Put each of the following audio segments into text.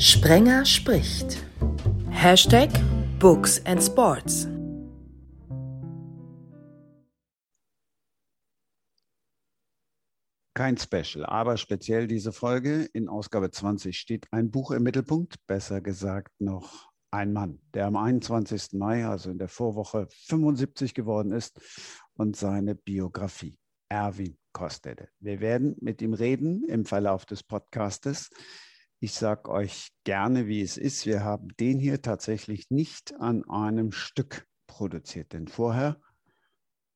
Sprenger spricht. Hashtag Books and Sports. Kein Special, aber speziell diese Folge. In Ausgabe 20 steht ein Buch im Mittelpunkt, besser gesagt noch ein Mann, der am 21. Mai, also in der Vorwoche, 75 geworden ist und seine Biografie. Erwin Kostede. Wir werden mit ihm reden im Verlauf des Podcastes. Ich sage euch gerne, wie es ist. Wir haben den hier tatsächlich nicht an einem Stück produziert, denn vorher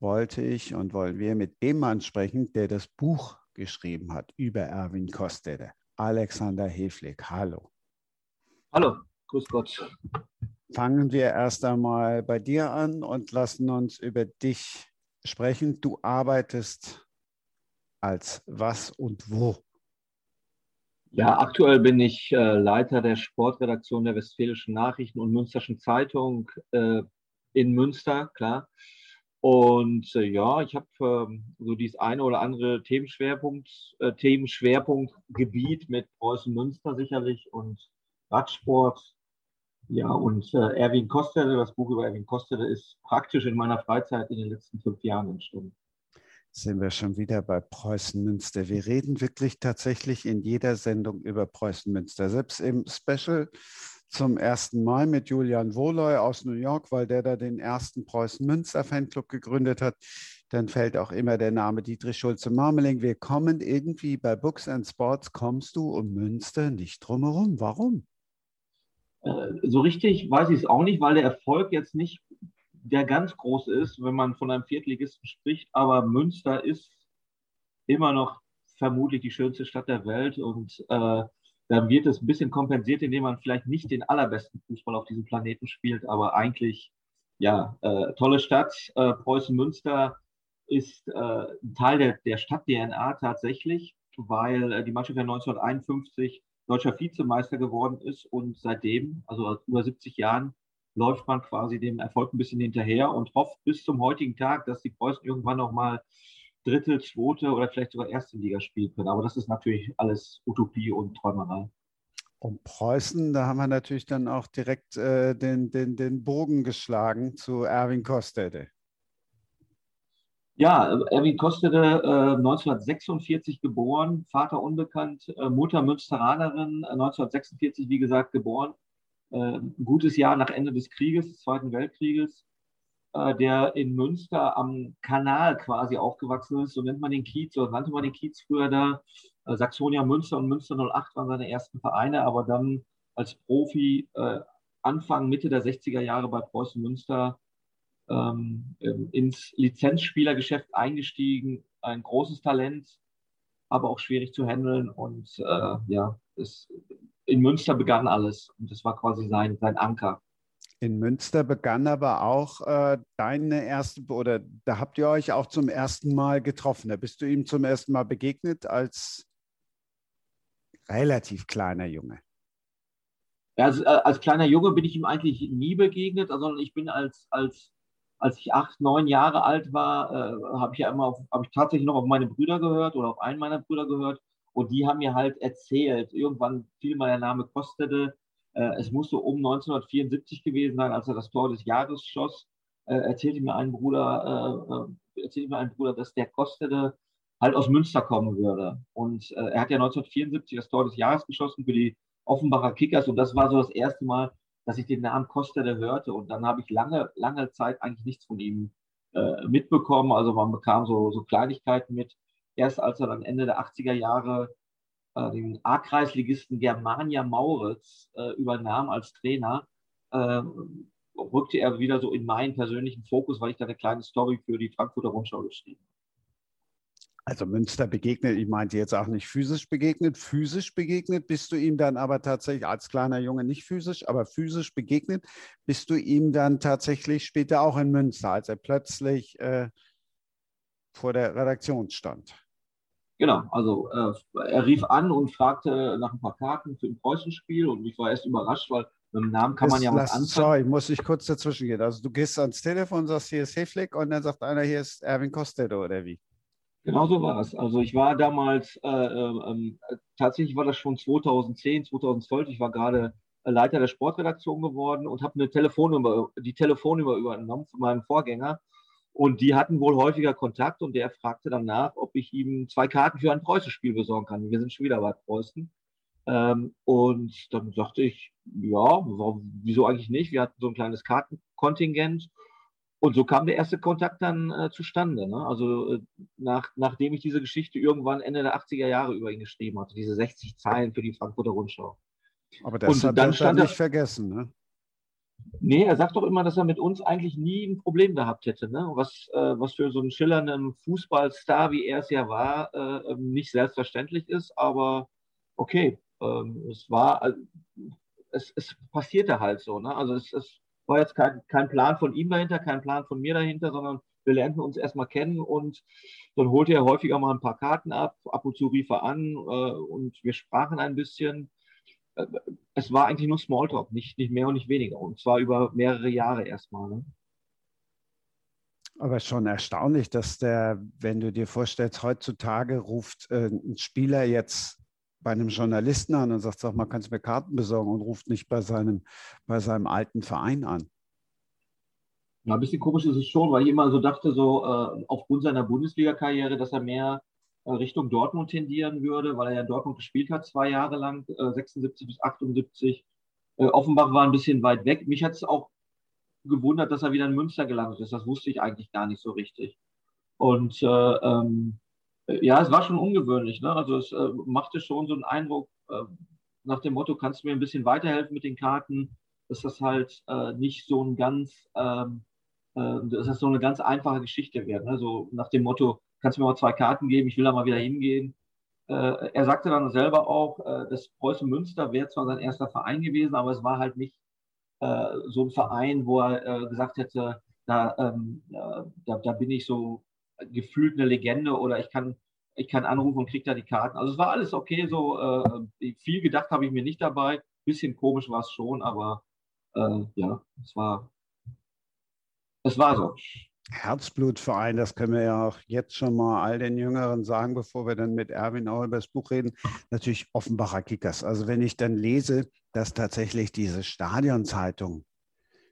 wollte ich und wollen wir mit dem Mann sprechen, der das Buch geschrieben hat über Erwin Kostede. Alexander Heflik. Hallo. Hallo, grüß Gott. Fangen wir erst einmal bei dir an und lassen uns über dich sprechen. Du arbeitest als was und wo? Ja, aktuell bin ich äh, Leiter der Sportredaktion der Westfälischen Nachrichten und Münsterschen Zeitung äh, in Münster, klar. Und äh, ja, ich habe ähm, so dieses eine oder andere Themenschwerpunkt, äh, Themenschwerpunktgebiet mit Preußen Münster sicherlich und Radsport. Ja, und äh, Erwin Kostede, das Buch über Erwin Kostede ist praktisch in meiner Freizeit in den letzten fünf Jahren entstanden sind wir schon wieder bei Preußen Münster. Wir reden wirklich tatsächlich in jeder Sendung über Preußen Münster. Selbst im Special zum ersten Mal mit Julian Wohloy aus New York, weil der da den ersten Preußen Münster Fanclub gegründet hat. Dann fällt auch immer der Name Dietrich Schulze-Marmeling. Wir kommen irgendwie bei Books and Sports, kommst du um Münster nicht drumherum. Warum? Äh, so richtig weiß ich es auch nicht, weil der Erfolg jetzt nicht der ganz groß ist, wenn man von einem Viertligisten spricht. Aber Münster ist immer noch vermutlich die schönste Stadt der Welt und äh, dann wird es ein bisschen kompensiert, indem man vielleicht nicht den allerbesten Fußball auf diesem Planeten spielt, aber eigentlich, ja, äh, tolle Stadt. Äh, Preußen-Münster ist äh, ein Teil der, der Stadt-DNA tatsächlich, weil äh, die Mannschaft ja 1951 deutscher Vizemeister geworden ist und seitdem, also über 70 Jahren, läuft man quasi dem Erfolg ein bisschen hinterher und hofft bis zum heutigen Tag, dass die Preußen irgendwann nochmal dritte, zweite oder vielleicht sogar erste Liga spielen können. Aber das ist natürlich alles Utopie und Träumerei. Und Preußen, da haben wir natürlich dann auch direkt äh, den, den, den Bogen geschlagen zu Erwin Kostede. Ja, Erwin Kostede, äh, 1946 geboren, Vater unbekannt, äh, Mutter Münsteranerin, 1946, äh, wie gesagt, geboren ein gutes Jahr nach Ende des Krieges, des Zweiten Weltkrieges, äh, der in Münster am Kanal quasi aufgewachsen ist. So nennt man den Kiez, so nannte man den Kiez früher da. Äh, Saxonia Münster und Münster 08 waren seine ersten Vereine, aber dann als Profi Anfang, Mitte der 60er Jahre bei Preußen Münster ähm, ins Lizenzspielergeschäft eingestiegen. Ein großes Talent, aber auch schwierig zu handeln. Und äh, ja, es in Münster begann alles und das war quasi sein, sein Anker. In Münster begann aber auch äh, deine erste, oder da habt ihr euch auch zum ersten Mal getroffen. Da bist du ihm zum ersten Mal begegnet als relativ kleiner Junge. Ja, also, äh, als kleiner Junge bin ich ihm eigentlich nie begegnet, sondern ich bin als, als, als ich acht, neun Jahre alt war, äh, habe ich ja immer, habe ich tatsächlich noch auf meine Brüder gehört oder auf einen meiner Brüder gehört und die haben mir halt erzählt, irgendwann fiel mal der Name Kostede. Äh, es musste um 1974 gewesen sein, als er das Tor des Jahres schoss. Äh, erzählte mir ein Bruder, äh, äh erzählte mir ein Bruder, dass der Kostede halt aus Münster kommen würde. Und äh, er hat ja 1974 das Tor des Jahres geschossen für die Offenbacher Kickers. Und das war so das erste Mal, dass ich den Namen Kostede hörte. Und dann habe ich lange, lange Zeit eigentlich nichts von ihm äh, mitbekommen. Also man bekam so, so Kleinigkeiten mit erst als er dann Ende der 80er Jahre äh, den A-Kreisligisten Germania Mauritz äh, übernahm als Trainer, äh, rückte er wieder so in meinen persönlichen Fokus, weil ich da eine kleine Story für die Frankfurter Rundschau geschrieben habe. Also Münster begegnet, ich meinte jetzt auch nicht physisch begegnet, physisch begegnet bist du ihm dann aber tatsächlich als kleiner Junge nicht physisch, aber physisch begegnet bist du ihm dann tatsächlich später auch in Münster, als er plötzlich äh, vor der Redaktion stand. Genau, also äh, er rief an und fragte nach ein paar Karten für ein Preußenspiel und ich war erst überrascht, weil mit dem Namen kann man ja was anfangen. Sorry, muss ich kurz dazwischen gehen. Also du gehst ans Telefon, sagst, hier ist Heflick und dann sagt einer, hier ist Erwin Costello oder wie? Genau so war es. Also ich war damals, äh, äh, tatsächlich war das schon 2010, 2012. Ich war gerade Leiter der Sportredaktion geworden und habe eine Telefonnummer, die Telefonnummer übernommen von meinem Vorgänger. Und die hatten wohl häufiger Kontakt und der fragte dann nach, ob ich ihm zwei Karten für ein Preußenspiel besorgen kann. Wir sind schon wieder bei Preußen. Ähm, und dann sagte ich, ja, wieso eigentlich nicht? Wir hatten so ein kleines Kartenkontingent. Und so kam der erste Kontakt dann äh, zustande. Ne? Also äh, nach, nachdem ich diese Geschichte irgendwann Ende der 80er Jahre über ihn geschrieben hatte, diese 60 Zeilen für die Frankfurter Rundschau. Aber das und hat dann er nicht vergessen, ne? Nee, er sagt doch immer, dass er mit uns eigentlich nie ein Problem gehabt hätte. Ne? Was, äh, was für so einen schillernden Fußballstar, wie er es ja war, äh, ähm, nicht selbstverständlich ist. Aber okay, ähm, es war, es, es passierte halt so. Ne? Also es, es war jetzt kein, kein Plan von ihm dahinter, kein Plan von mir dahinter, sondern wir lernten uns erstmal kennen und dann holte er häufiger mal ein paar Karten ab, ab und zu rief er an äh, und wir sprachen ein bisschen. Äh, es war eigentlich nur Smalltalk, nicht, nicht mehr und nicht weniger. Und zwar über mehrere Jahre erstmal. Ne? Aber schon erstaunlich, dass der, wenn du dir vorstellst, heutzutage ruft äh, ein Spieler jetzt bei einem Journalisten an und sagt, sag mal, kannst du mir Karten besorgen und ruft nicht bei seinem, bei seinem alten Verein an. Ja, ein bisschen komisch ist es schon, weil ich immer so dachte, so äh, aufgrund seiner Bundesliga-Karriere, dass er mehr Richtung Dortmund tendieren würde, weil er ja Dortmund gespielt hat, zwei Jahre lang, äh, 76 bis 78. Äh, Offenbach war ein bisschen weit weg. Mich hat es auch gewundert, dass er wieder in Münster gelandet ist. Das wusste ich eigentlich gar nicht so richtig. Und äh, ähm, ja, es war schon ungewöhnlich. Ne? Also es äh, machte schon so einen Eindruck äh, nach dem Motto, kannst du mir ein bisschen weiterhelfen mit den Karten, dass das halt äh, nicht so ein ganz, ähm, äh, dass das so eine ganz einfache Geschichte wird. Ne? So nach dem Motto, kannst du mir mal zwei Karten geben, ich will da mal wieder hingehen. Äh, er sagte dann selber auch, äh, dass Preußen Münster wäre zwar sein erster Verein gewesen, aber es war halt nicht so ein Verein, wo er gesagt hätte, da, ähm, da, da bin ich so gefühlt eine Legende oder ich kann, ich kann anrufen und kriege da die Karten. Also es war alles okay, so äh, viel gedacht habe ich mir nicht dabei. Bisschen komisch war es schon, aber äh, ja, es war, es war so. Herzblutverein, das können wir ja auch jetzt schon mal all den Jüngeren sagen, bevor wir dann mit Erwin auch über das Buch reden. Natürlich Offenbacher Kickers. Also wenn ich dann lese, dass tatsächlich diese Stadionzeitung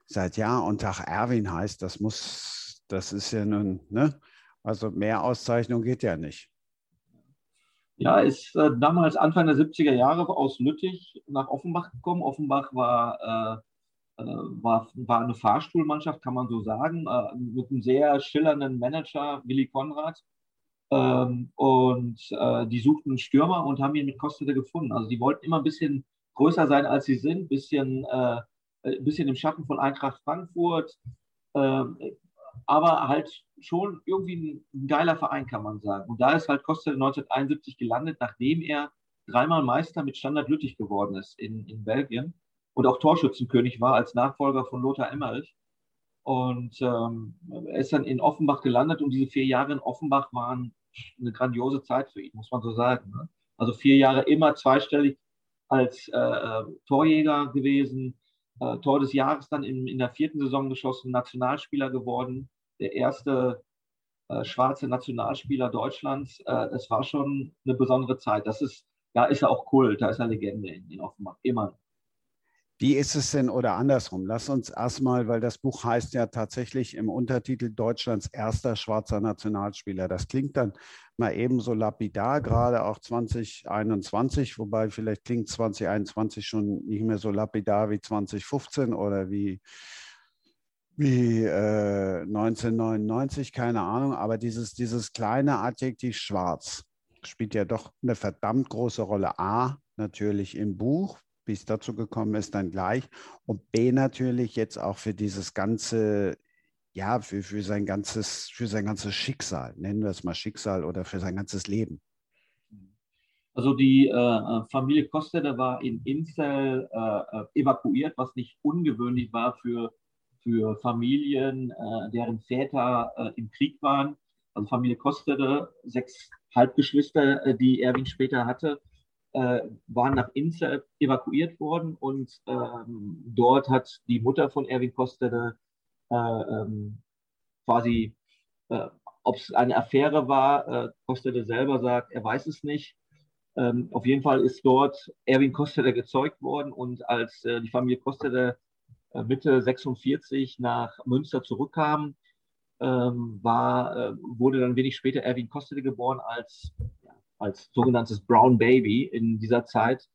seit Jahr und Tag Erwin heißt, das muss, das ist ja nun, ne? Also mehr Auszeichnung geht ja nicht. Ja, ist äh, damals Anfang der 70er Jahre aus Lüttich nach Offenbach gekommen. Offenbach war, äh, war, war eine Fahrstuhlmannschaft, kann man so sagen, äh, mit einem sehr schillernden Manager, Willy Konrad. Ähm, und äh, die suchten einen Stürmer und haben ihn mit Kostete gefunden. Also die wollten immer ein bisschen größer sein, als sie sind, ein bisschen, äh, bisschen im Schatten von Eintracht Frankfurt. Ähm, aber halt schon irgendwie ein, geiler Verein, kann man sagen. Und da ist halt Costa 1971 gelandet, nachdem er dreimal Meister mit Standard Lüttich geworden ist in, in Belgien und auch Torschützenkönig war als Nachfolger von Lothar Emmerich. Und ähm, er ist dann in Offenbach gelandet und diese vier Jahre in Offenbach waren eine grandiose Zeit für ihn, muss man so sagen. Ne? Also vier Jahre immer zweistellig als äh, äh Torjäger gewesen, äh, Tor des Jahres dann in, in der vierten Saison geschossen, Nationalspieler geworden, der erste äh, schwarze Nationalspieler Deutschlands. Äh, es war schon eine besondere Zeit. Das ist, da ist er auch Kult, da ist er Legende in, in Offenbach, immer. Wie ist es denn oder andersrum? Lass uns erstmal, weil das Buch heißt ja tatsächlich im Untertitel Deutschlands erster schwarzer Nationalspieler. Das klingt dann mal ebenso lapidar, gerade auch 2021, wobei vielleicht klingt 2021 schon nicht mehr so lapidar wie 2015 oder wie, wie äh, 1999, keine Ahnung. Aber dieses, dieses kleine Adjektiv schwarz spielt ja doch eine verdammt große Rolle. A, natürlich im Buch, wie es dazu gekommen ist, dann gleich. Und B natürlich jetzt auch für dieses ganze, ja, für, für sein ganzes, für sein ganzes Schicksal, nennen wir es mal Schicksal oder für sein ganzes Leben. Also die äh, Familie Kostede war in Inzell äh, evakuiert, was nicht ungewöhnlich war für, für Familien, äh, deren Väter äh, im Krieg waren. Also Familie Kostede, sechs Halbgeschwister, äh, die Erwin später hatte, äh, waren nach Inze evakuiert worden und ähm, dort hat die Mutter von Erwin Kostede äh, ähm, quasi äh, ob es eine Affäre war, äh, Kostede selber sagt, er weiß es nicht. Ähm, auf jeden Fall ist dort Erwin Kostede gezeugt worden und als äh, die Familie Kostede äh, Mitte 46 nach Münster zurückkam, ähm, war, äh, wurde dann wenig später Erwin Kostede geboren als, als sogenanntes Brown Baby in dieser Zeit.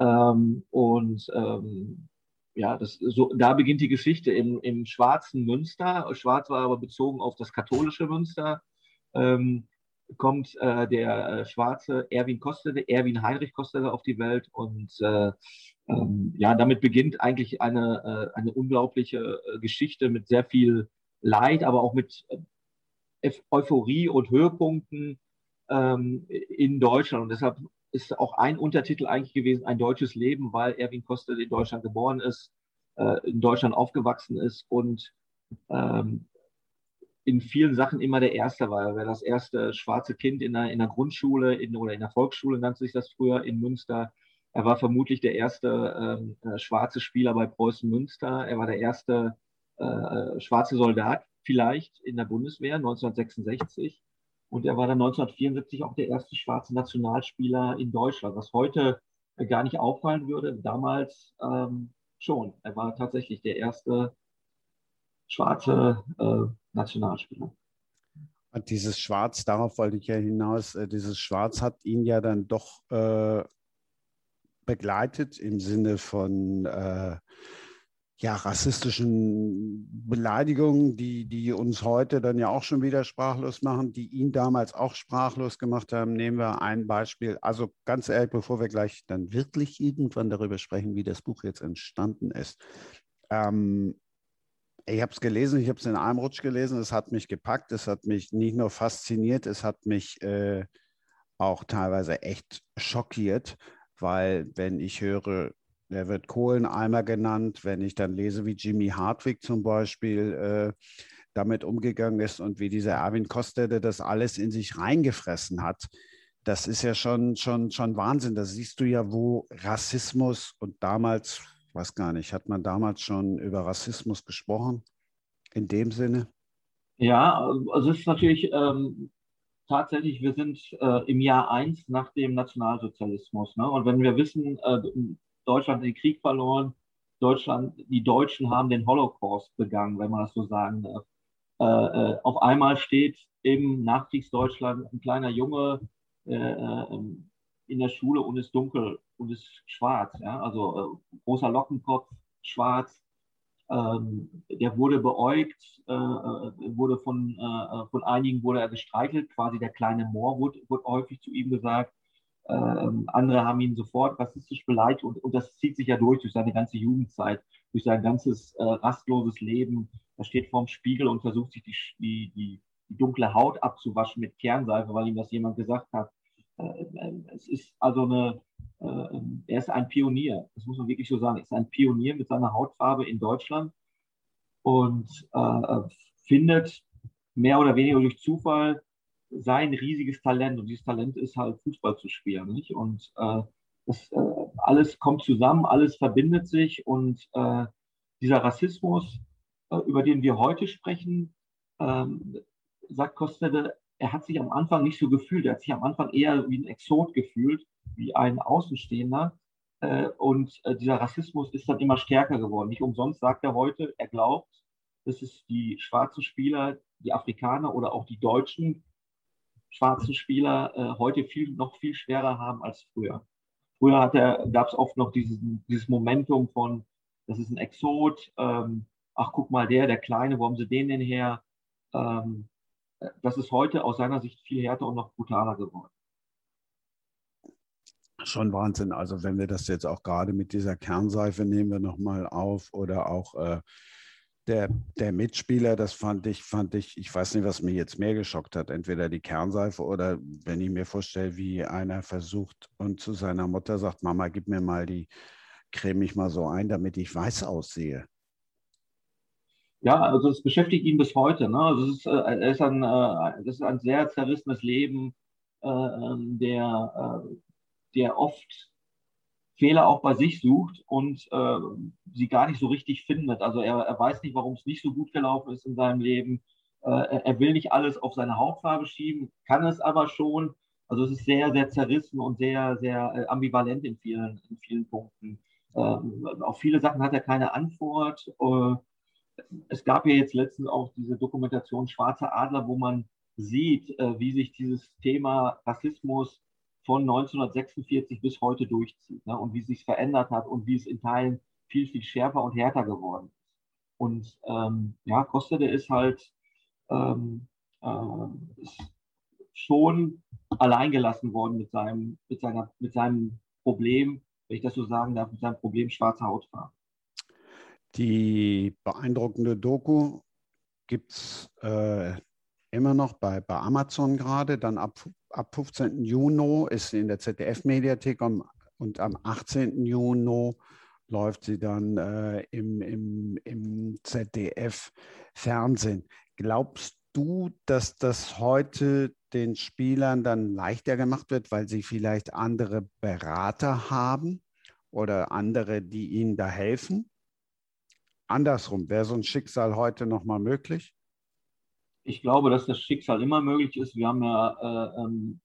Ähm, und ähm, ja, das, so, da beginnt die Geschichte im, im schwarzen Münster. Schwarz war aber bezogen auf das katholische Münster. Ähm, kommt äh, der äh, schwarze Erwin Kostede, Erwin Heinrich Kostede auf die Welt und äh, ähm, ja, damit beginnt eigentlich eine, äh, eine unglaubliche äh, Geschichte mit sehr viel Leid, aber auch mit Euphorie und Höhepunkten ähm, in Deutschland. Und deshalb ist auch ein Untertitel eigentlich gewesen, ein deutsches Leben, weil Erwin Kostede in Deutschland geboren ist, in Deutschland aufgewachsen ist und ähm, in vielen Sachen immer der Erste war. Er war das erste schwarze Kind in der, in der Grundschule in, oder in der Volksschule, nannte sich das früher in Münster. Er war vermutlich der erste ähm, äh, schwarze Spieler bei Preußen Münster. Er war der erste äh, schwarze Soldat vielleicht in der Bundeswehr 1966. Und er war dann 1974 auch der erste schwarze Nationalspieler in Deutschland, was heute äh, gar nicht auffallen würde. Damals ähm, schon. Er war tatsächlich der erste schwarze äh, Nationalspieler. Und dieses Schwarz, darauf wollte ich ja hinaus, äh, dieses Schwarz hat ihn ja dann doch äh, begleitet im Sinne von äh, ja, rassistischen Beleidigungen, die, die uns heute dann ja auch schon wieder sprachlos machen, die ihn damals auch sprachlos gemacht haben. Nehmen wir ein Beispiel. Also ganz ehrlich, bevor wir gleich dann wirklich irgendwann darüber sprechen, wie das Buch jetzt entstanden ist. Ähm, ich habe es gelesen, ich habe es in einem Rutsch gelesen, es hat mich gepackt, es hat mich nicht nur fasziniert, es hat mich äh, auch teilweise echt schockiert, weil wenn ich höre, der wird Kohleneimer genannt, wenn ich dann lese, wie Jimmy Hartwig zum Beispiel äh, damit umgegangen ist und wie dieser Erwin Kostede das alles in sich reingefressen hat, das ist ja schon, schon, schon Wahnsinn. Da siehst du ja, wo Rassismus und damals weiß gar nicht, hat man damals schon über Rassismus gesprochen? In dem Sinne? Ja, also es ist natürlich ähm, tatsächlich, wir sind äh, im Jahr 1 nach dem Nationalsozialismus. Ne? Und wenn wir wissen, äh, Deutschland den Krieg verloren, Deutschland, die Deutschen haben den Holocaust begangen, wenn man das so sagen darf. Äh, äh auf einmal steht im Nachkriegsdeutschland ein kleiner Junge äh, äh, in der Schule und ist dunkel und ist schwarz. Ja? Also äh, großer Lockenkopf, schwarz. Ähm, der wurde beäugt, äh, äh wurde von, von einigen wurde er gestreichelt, quasi der kleine Moor wurde, wurde häufig zu ihm gesagt. Ähm, andere haben ihn sofort rassistisch beleidigt und, und, das zieht sich ja durch durch seine ganze Jugendzeit, durch sein ganzes äh, rastloses Leben. Er steht vorm Spiegel und versucht sich die, die, die, dunkle Haut abzuwaschen mit Kernseife, weil ihm das jemand gesagt hat. Äh, äh, es ist also eine, äh, er ist ein Pionier, das muss man wirklich so sagen. Er ist ein Pionier mit seiner Hautfarbe in Deutschland und äh, findet mehr oder weniger durch Zufall sein riesiges Talent. Und dieses Talent ist halt Fußball zu spielen. Nicht? Und äh, das, äh, alles kommt zusammen, alles verbindet sich und äh, dieser Rassismus, äh, über den wir heute sprechen, ähm, sagt Kostede, er hat sich am Anfang nicht so gefühlt. Er hat sich am Anfang eher wie ein Exot gefühlt, wie ein Außenstehender. Äh, und äh, dieser Rassismus ist dann immer stärker geworden. Nicht umsonst sagt er heute, er glaubt, dass es die schwarzen Spieler, die Afrikaner oder auch die deutschen schwarzen Spieler äh, heute viel, noch viel schwerer haben als früher. Früher gab es oft noch dieses, dieses Momentum von, das ist ein Exot, ähm, ach guck mal der, der Kleine, wo haben sie den denn her? Ähm, das ist heute aus seiner Sicht viel härter und noch brutaler geworden. Schon Wahnsinn. Also wenn wir das jetzt auch gerade mit dieser Kernseife nehmen wir nochmal auf oder auch äh, der, der Mitspieler, das fand ich, fand ich, ich weiß nicht, was mich jetzt mehr geschockt hat, entweder die Kernseife oder wenn ich mir vorstelle, wie einer versucht und zu seiner Mutter sagt, Mama, gib mir mal die, creme mich mal so ein, damit ich weiß aussehe. Ja, also es beschäftigt ihn bis heute. Ne? Also es ist, äh, ist ein, äh, das ist ein sehr zerrissenes Leben, äh, ähm, der, äh, der oft Fehler auch bei sich sucht und äh, sie gar nicht so richtig findet. Also er, er weiß nicht, warum es nicht so gut gelaufen ist in seinem Leben. Äh, er will nicht alles auf seine Hautfarbe schieben, kann es aber schon. Also es ist sehr, sehr zerrissen und sehr, sehr äh, ambivalent in vielen, in vielen Punkten. Ähm, auf viele Sachen hat er keine Antwort. Äh, es gab ja jetzt letztens auch diese Dokumentation Schwarze Adler, wo man sieht, äh, wie sich dieses Thema Rassismus von 1946 bis heute durchzieht ne? und wie es sich verändert hat und wie es in Teilen viel, viel schärfer und härter geworden ist. Und ähm, ja, Kostede ist halt ähm, äh, ist schon alleingelassen worden mit seinem, mit, seiner, mit seinem Problem, wenn ich das so sagen darf, mit seinem Problem schwarzer Hautfarbe. Die beeindruckende Doku gibt es äh, immer noch bei, bei Amazon gerade. Dann ab, ab 15. Juni ist sie in der ZDF-Mediathek und am 18. Juni läuft sie dann äh, im, im, im ZDF-Fernsehen. Glaubst du, dass das heute den Spielern dann leichter gemacht wird, weil sie vielleicht andere Berater haben oder andere, die ihnen da helfen? Andersrum, wäre so ein Schicksal heute nochmal möglich? Ich glaube, dass das Schicksal immer möglich ist. Wir haben ja, äh, ähm,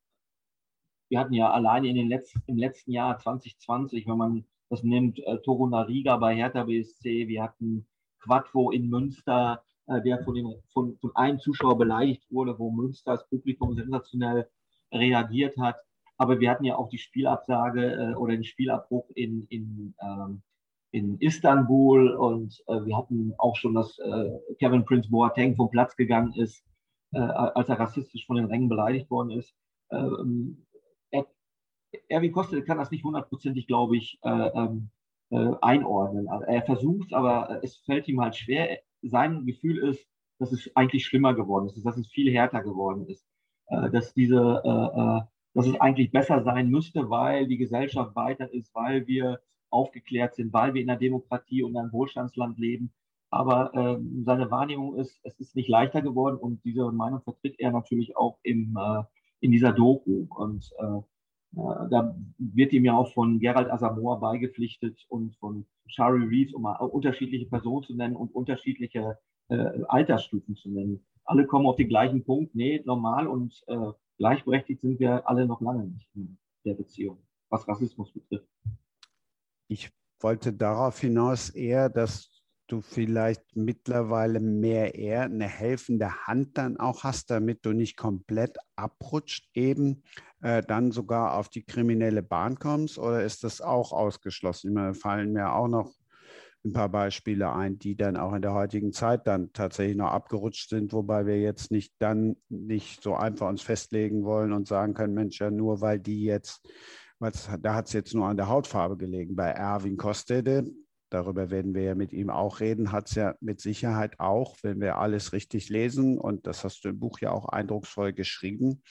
wir hatten ja alleine in den letzten, im letzten Jahr 2020, wenn man das nimmt, äh, Toru Nariga bei Hertha BSC, wir hatten Quattro in Münster, äh, der von, den, von, von einem Zuschauer beleidigt wurde, wo Münster das Publikum sensationell reagiert hat. Aber wir hatten ja auch die Spielabsage äh, oder den Spielabbruch in, in ähm, in Istanbul und äh, wir hatten auch schon, dass äh, Kevin Prince Boateng vom Platz gegangen ist, äh, als er rassistisch von den Rängen beleidigt worden ist. Ähm, er, Erwin Kostel kann das nicht hundertprozentig, glaube ich, äh, ähm, äh, einordnen. Also er versucht es, aber es fällt ihm halt schwer. Sein Gefühl ist, dass es eigentlich schlimmer geworden ist, dass es viel härter geworden ist, äh, dass diese, dass es eigentlich besser sein müsste, weil die Gesellschaft weiter ist, weil wir aufgeklärt sind, weil wir in einer Demokratie und einem Wohlstandsland leben. Aber äh, seine Wahrnehmung ist, es ist nicht leichter geworden und diese Meinung vertritt er natürlich auch im, äh, in dieser Doku. Und äh, äh da wird ihm ja auch von Gerald Asamoah beigepflichtet und von Shari Reeves, um mal unterschiedliche Personen zu nennen und unterschiedliche äh, Altersstufen zu nennen. Alle kommen auf den gleichen Punkt. Nee, normal und äh, gleichberechtigt sind wir alle noch lange nicht in der Beziehung, was Rassismus betrifft. Ich wollte darauf hinaus eher, dass du vielleicht mittlerweile mehr eher eine helfende Hand dann auch hast, damit du nicht komplett abrutscht, eben äh, dann sogar auf die kriminelle Bahn kommst? Oder ist das auch ausgeschlossen? Meine, fallen mir auch noch ein paar Beispiele ein, die dann auch in der heutigen Zeit dann tatsächlich noch abgerutscht sind, wobei wir jetzt nicht dann nicht so einfach uns festlegen wollen und sagen können, Mensch, ja, nur weil die jetzt da hat es jetzt nur an der Hautfarbe gelegen. Bei Erwin Kostede, darüber werden wir ja mit ihm auch reden, hat es ja mit Sicherheit auch, wenn wir alles richtig lesen, und das hast du im Buch ja auch eindrucksvoll geschrieben,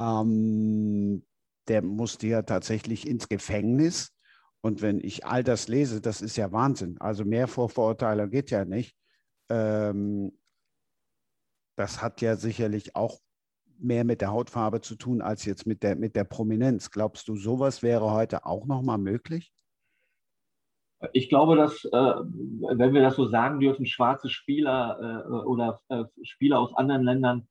ähm, der musste ja tatsächlich ins Gefängnis. Und wenn ich all das lese, das ist ja Wahnsinn. Also mehr Vorverurteilung geht ja nicht. Ähm, das hat ja sicherlich auch mehr mit der Hautfarbe zu tun als jetzt mit der, mit der Prominenz. Glaubst du, sowas wäre heute auch nochmal möglich? Ich glaube, dass, äh, wenn wir das so sagen dürfen, schwarze Spieler äh, oder äh, Spieler aus anderen Ländern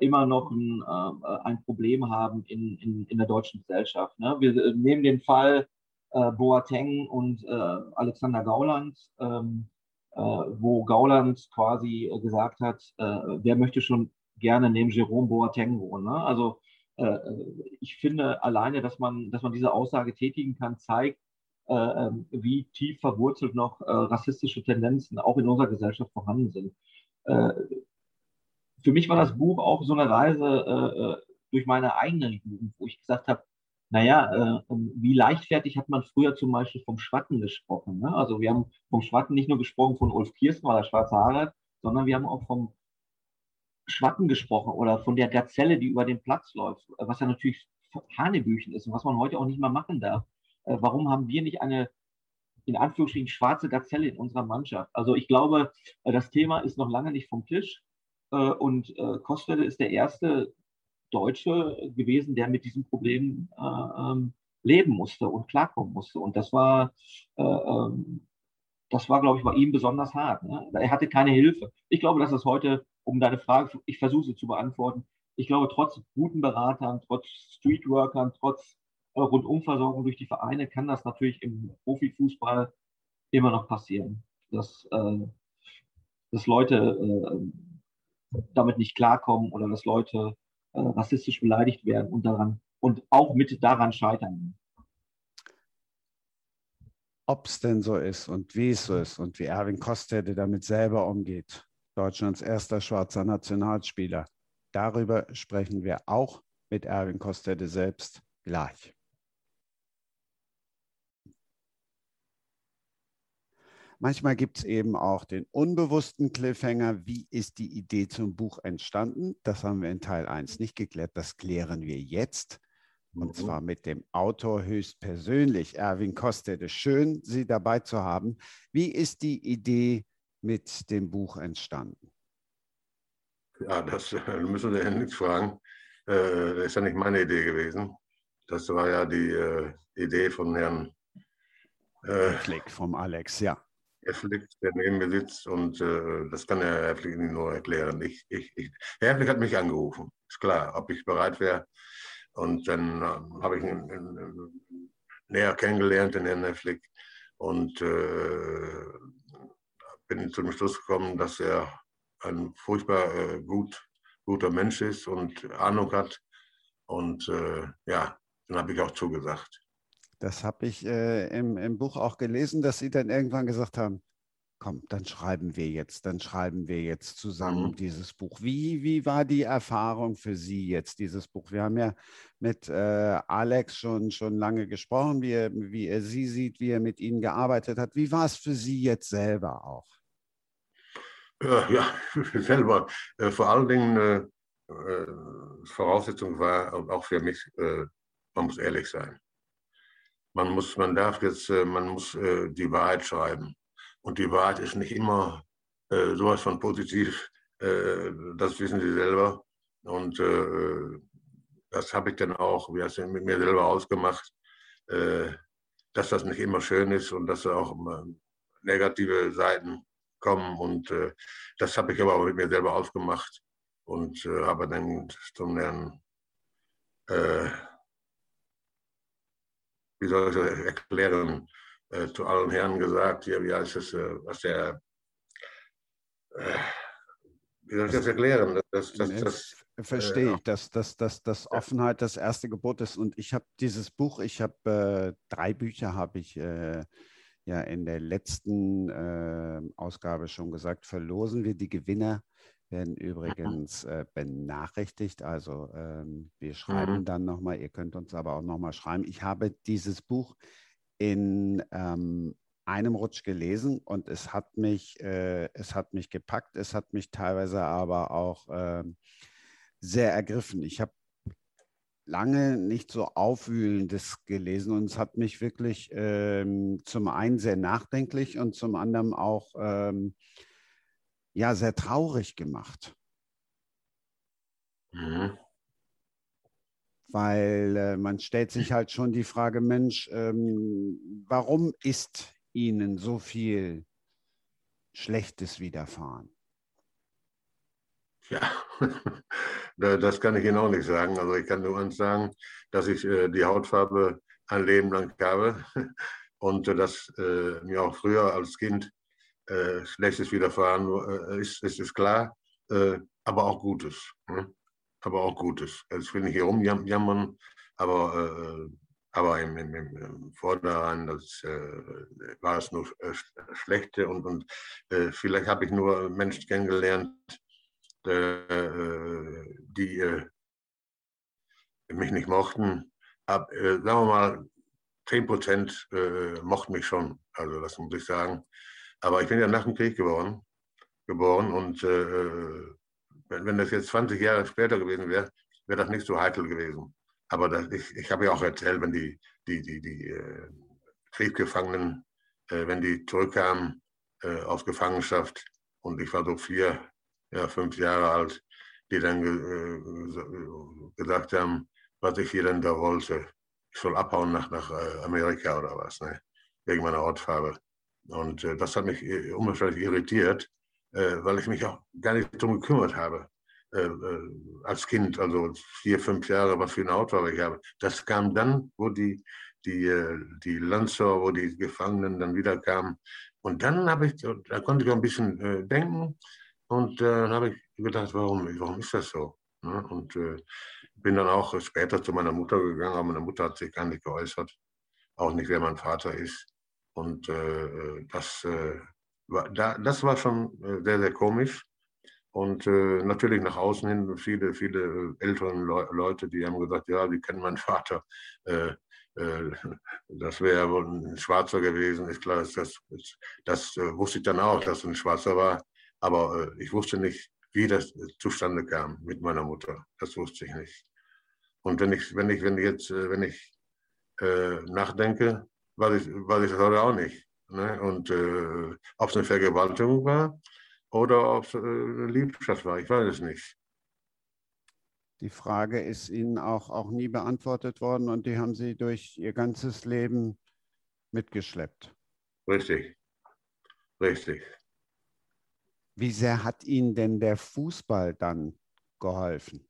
immer noch ein, ein Problem haben in, in, in, der deutschen Gesellschaft. Ne? Wir nehmen den Fall Boateng und Alexander Gauland, ähm, wo Gauland quasi gesagt hat, wer möchte schon gerne neben Jerome Boateng wohnen. Ne? Also äh, ich finde alleine, dass man, dass man diese Aussage tätigen kann, zeigt, äh, ähm, wie tief verwurzelt noch äh, rassistische Tendenzen auch in unserer Gesellschaft vorhanden sind. Äh, für mich war das Buch auch so eine Reise äh, äh, durch meine eigene Jugend, wo ich gesagt habe, naja, ähm, wie leichtfertig hat man früher zum Beispiel vom Schwatten gesprochen. Ne? Also wir haben vom Schwatten nicht nur gesprochen von Ulf Kirsten, weil er schwarze Haare hat, sondern wir haben auch vom Schwatten gesprochen oder von der Gazelle, die über den Platz läuft, was ja natürlich Hanebüchen ist und was man heute auch nicht mehr machen darf. Äh, warum haben wir nicht eine, in Anführungsstrichen, schwarze Gazelle in unserer Mannschaft? Also ich glaube, äh, das Thema ist noch lange nicht vom Tisch äh, und Kostwelle ist der erste Deutsche gewesen, der mit diesem Problem ähm, leben musste und klarkommen musste. Und das war ähm, das war, glaube ich, bei ihm besonders hart. Ne? Er hatte keine Hilfe. Ich glaube, dass es heute, um deine Frage, ich versuche sie zu beantworten, ich glaube, trotz guten Beratern, trotz Streetworkern, trotz äh, Rundumversorgung durch die Vereine kann das natürlich im Profifußball immer noch passieren, dass, äh, dass Leute äh, damit nicht klarkommen oder dass Leute äh, rassistisch beleidigt werden und daran und auch mit daran scheitern. Ob es denn so ist und wie es so ist und wie Erwin Kostede damit selber umgeht, Deutschlands erster schwarzer Nationalspieler, darüber sprechen wir auch mit Erwin Kostede selbst gleich. Manchmal gibt es eben auch den unbewussten Cliffhanger. Wie ist die Idee zum Buch entstanden? Das haben wir in Teil 1 nicht geklärt. Das klären wir jetzt. Und mhm. zwar mit dem Autor höchstpersönlich, Erwin Kostede. Schön, Sie dabei zu haben. Wie ist die Idee mit dem Buch entstanden? Ja, das äh, müssen Sie Herrn Nix fragen. Äh, das ist ja nicht meine Idee gewesen. Das war ja die äh, Idee von Herrn äh, Flick vom Alex, ja. Herr Flick, der neben mir sitzt und das kann der Herr Flick nur erklären. Ich, ich, ich, Herr Flick hat mich angerufen, ist klar, ob ich bereit wäre. Und dann äh, habe ich ihn, ihn, ihn, näher kennengelernt, den Herrn Flick, und äh, bin zu dem Schluss gekommen, dass er ein furchtbar äh, gut, guter Mensch ist und Ahnung hat. Und äh, ja, dann habe ich auch zugesagt. Das habe ich äh, im, im Buch auch gelesen, dass Sie dann irgendwann gesagt haben, komm, dann schreiben wir jetzt, dann schreiben wir jetzt zusammen mhm. dieses Buch. Wie, wie war die Erfahrung für Sie jetzt, dieses Buch? Wir haben ja mit äh, Alex schon, schon lange gesprochen, wie er, wie er Sie sieht, wie er mit Ihnen gearbeitet hat. Wie war es für Sie jetzt selber auch? Äh, ja, selber. Äh, vor allen Dingen, äh, äh, Voraussetzung war, auch für mich, man muss ehrlich sein man muss, man darf jetzt, man muss die Wahrheit schreiben. Und die Wahrheit ist nicht immer äh, sowas von positiv, das wissen Sie selber. Und das habe ich dann auch wie mit mir selber ausgemacht, dass das nicht immer schön ist und dass auch negative Seiten kommen. Und das habe ich aber auch mit mir selber ausgemacht und habe dann zum Herrn wie soll ich das erklären, äh, zu allen Herren gesagt, hier, wie heißt es, äh, was der, äh, wie soll ich das erklären? Das, das, das, Verstehe ich, dass, dass, dass, dass Offenheit das erste Gebot ist. Und ich habe dieses Buch, ich habe äh, drei Bücher, habe ich äh, ja in der letzten äh, Ausgabe schon gesagt, verlosen wir die Gewinner werden übrigens äh, benachrichtigt. Also ähm, wir schreiben mhm. dann nochmal, ihr könnt uns aber auch nochmal schreiben. Ich habe dieses Buch in ähm, einem Rutsch gelesen und es hat mich, äh, es hat mich gepackt, es hat mich teilweise aber auch äh, sehr ergriffen. Ich habe lange nicht so aufwühlendes gelesen und es hat mich wirklich ähm, zum einen sehr nachdenklich und zum anderen auch ähm, ja sehr traurig gemacht. Mhm. Weil äh, man stellt sich halt schon die Frage, Mensch, ähm, warum ist Ihnen so viel Schlechtes widerfahren? Ja, das kann ich Ihnen auch nicht sagen. Also ich kann nur eins sagen, dass ich äh, die Hautfarbe ein Leben lang habe und äh, dass äh, mir auch früher als Kind äh, Schlechtes widerfahren äh, ist, ist, ist klar, äh, aber auch Gutes. Ne? Aber auch Gutes. Also ich will nicht hier rumjammern, aber, äh, aber im, im, im Vorderan das, äh, war es nur äh, Schlechte und, und vielleicht habe ich nur Menschen kennengelernt, die mich nicht mochten. Ab, sagen wir mal, 10 Prozent mochten mich schon. Also das muss ich sagen. Aber ich bin ja nach dem Krieg geboren, geboren und äh, wenn, wenn, das jetzt 20 Jahre später gewesen wäre, wäre das nicht so heikel gewesen. Aber das, ich, ich habe ja auch erzählt, wenn die, die, die, die äh, Kriegsgefangenen, äh, wenn die zurückkamen äh, aus Gefangenschaft und ich war so vier, ja, fünf Jahre alt, die dann äh, gesagt haben, was ich hier denn da wollte. Ich soll abhauen nach, nach äh, Amerika oder was, ne? wegen meiner Hautfarbe Und äh, das hat mich unwahrscheinlich irritiert, weil ich mich auch gar nicht darum gekümmert habe. Äh, äh, als Kind, also vier, fünf Jahre, was für ein Auto ich habe. Das kam dann, wo die, die, äh, die Lanzer, wo die Gefangenen dann wieder kamen. Und dann habe ich, da konnte ich auch ein bisschen denken. Und dann habe ich gedacht, warum, warum ist das so? Ne? Und bin dann auch später zu meiner Mutter gegangen, aber meine Mutter hat sich gar nicht geäußert, auch nicht, wer mein Vater ist. Und äh, das, äh, das war schon sehr, sehr komisch. Und äh, natürlich nach außen hin viele, viele ältere Le Leute, die haben gesagt, ja, die kennen meinen Vater. Äh, äh, das wäre wohl ein Schwarzer gewesen. Ist klar, das, das, das äh, wusste ich dann auch, dass es ein Schwarzer war. Aber äh, ich wusste nicht, wie das zustande kam mit meiner Mutter. Das wusste ich nicht. Und wenn ich, wenn ich, wenn ich jetzt, äh, wenn ich nachdenke, weiß ich, weiß ich das heute auch nicht. Ne? Und ob es eine Vergewaltigung war, oder ob es äh, Liebschaft war. Ich weiß es nicht. Die Frage ist Ihnen auch, auch nie beantwortet worden und die haben Sie durch Ihr ganzes Leben mitgeschleppt. Richtig, richtig. Wie sehr hat Ihnen denn der Fußball dann geholfen?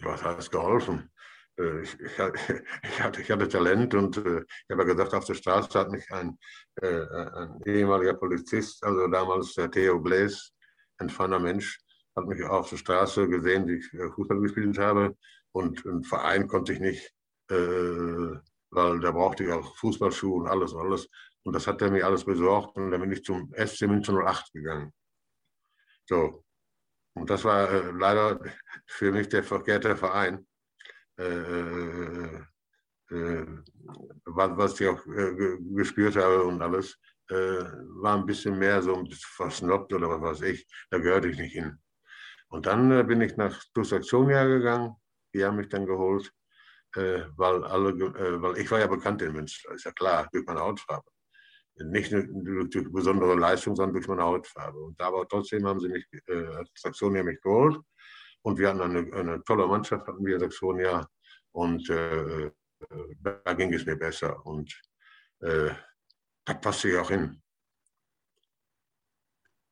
Was heißt geholfen? Äh, ich, ich, hatte, ich hatte Talent und äh, ich habe gesagt, auf der Straße hat mich ein, äh, ein ehemaliger Polizist, also damals der Theo Blaise, ein feiner Mensch, hat mich auf der Straße gesehen, wie ich Fußball gespielt habe und einen Verein konnte ich nicht, weil da brauchte ich auch Fußballschuhe und alles, alles. Und das hat er mir alles besorgt und dann bin ich zum SC München 08 gegangen. So. Und das war leider für mich der verkehrte Verein äh, äh, was, was ich auch äh, gespürt habe und alles, war ein bisschen mehr so versnobbt oder was weiß ich. Da gehörte ich nicht hin. Und dann bin ich nach Saxonia gegangen. Die haben mich dann geholt, weil, alle, weil ich war ja bekannt in Münster, ist ja klar, durch meine Hautfarbe. Nicht nur durch besondere Leistung, sondern durch meine Hautfarbe. Und aber trotzdem haben sie mich, äh, Saxonia mich geholt. Und wir hatten eine, eine tolle Mannschaft, hatten wir Saxonia. Und äh, da ging es mir besser. Und äh, das passte ich auch hin.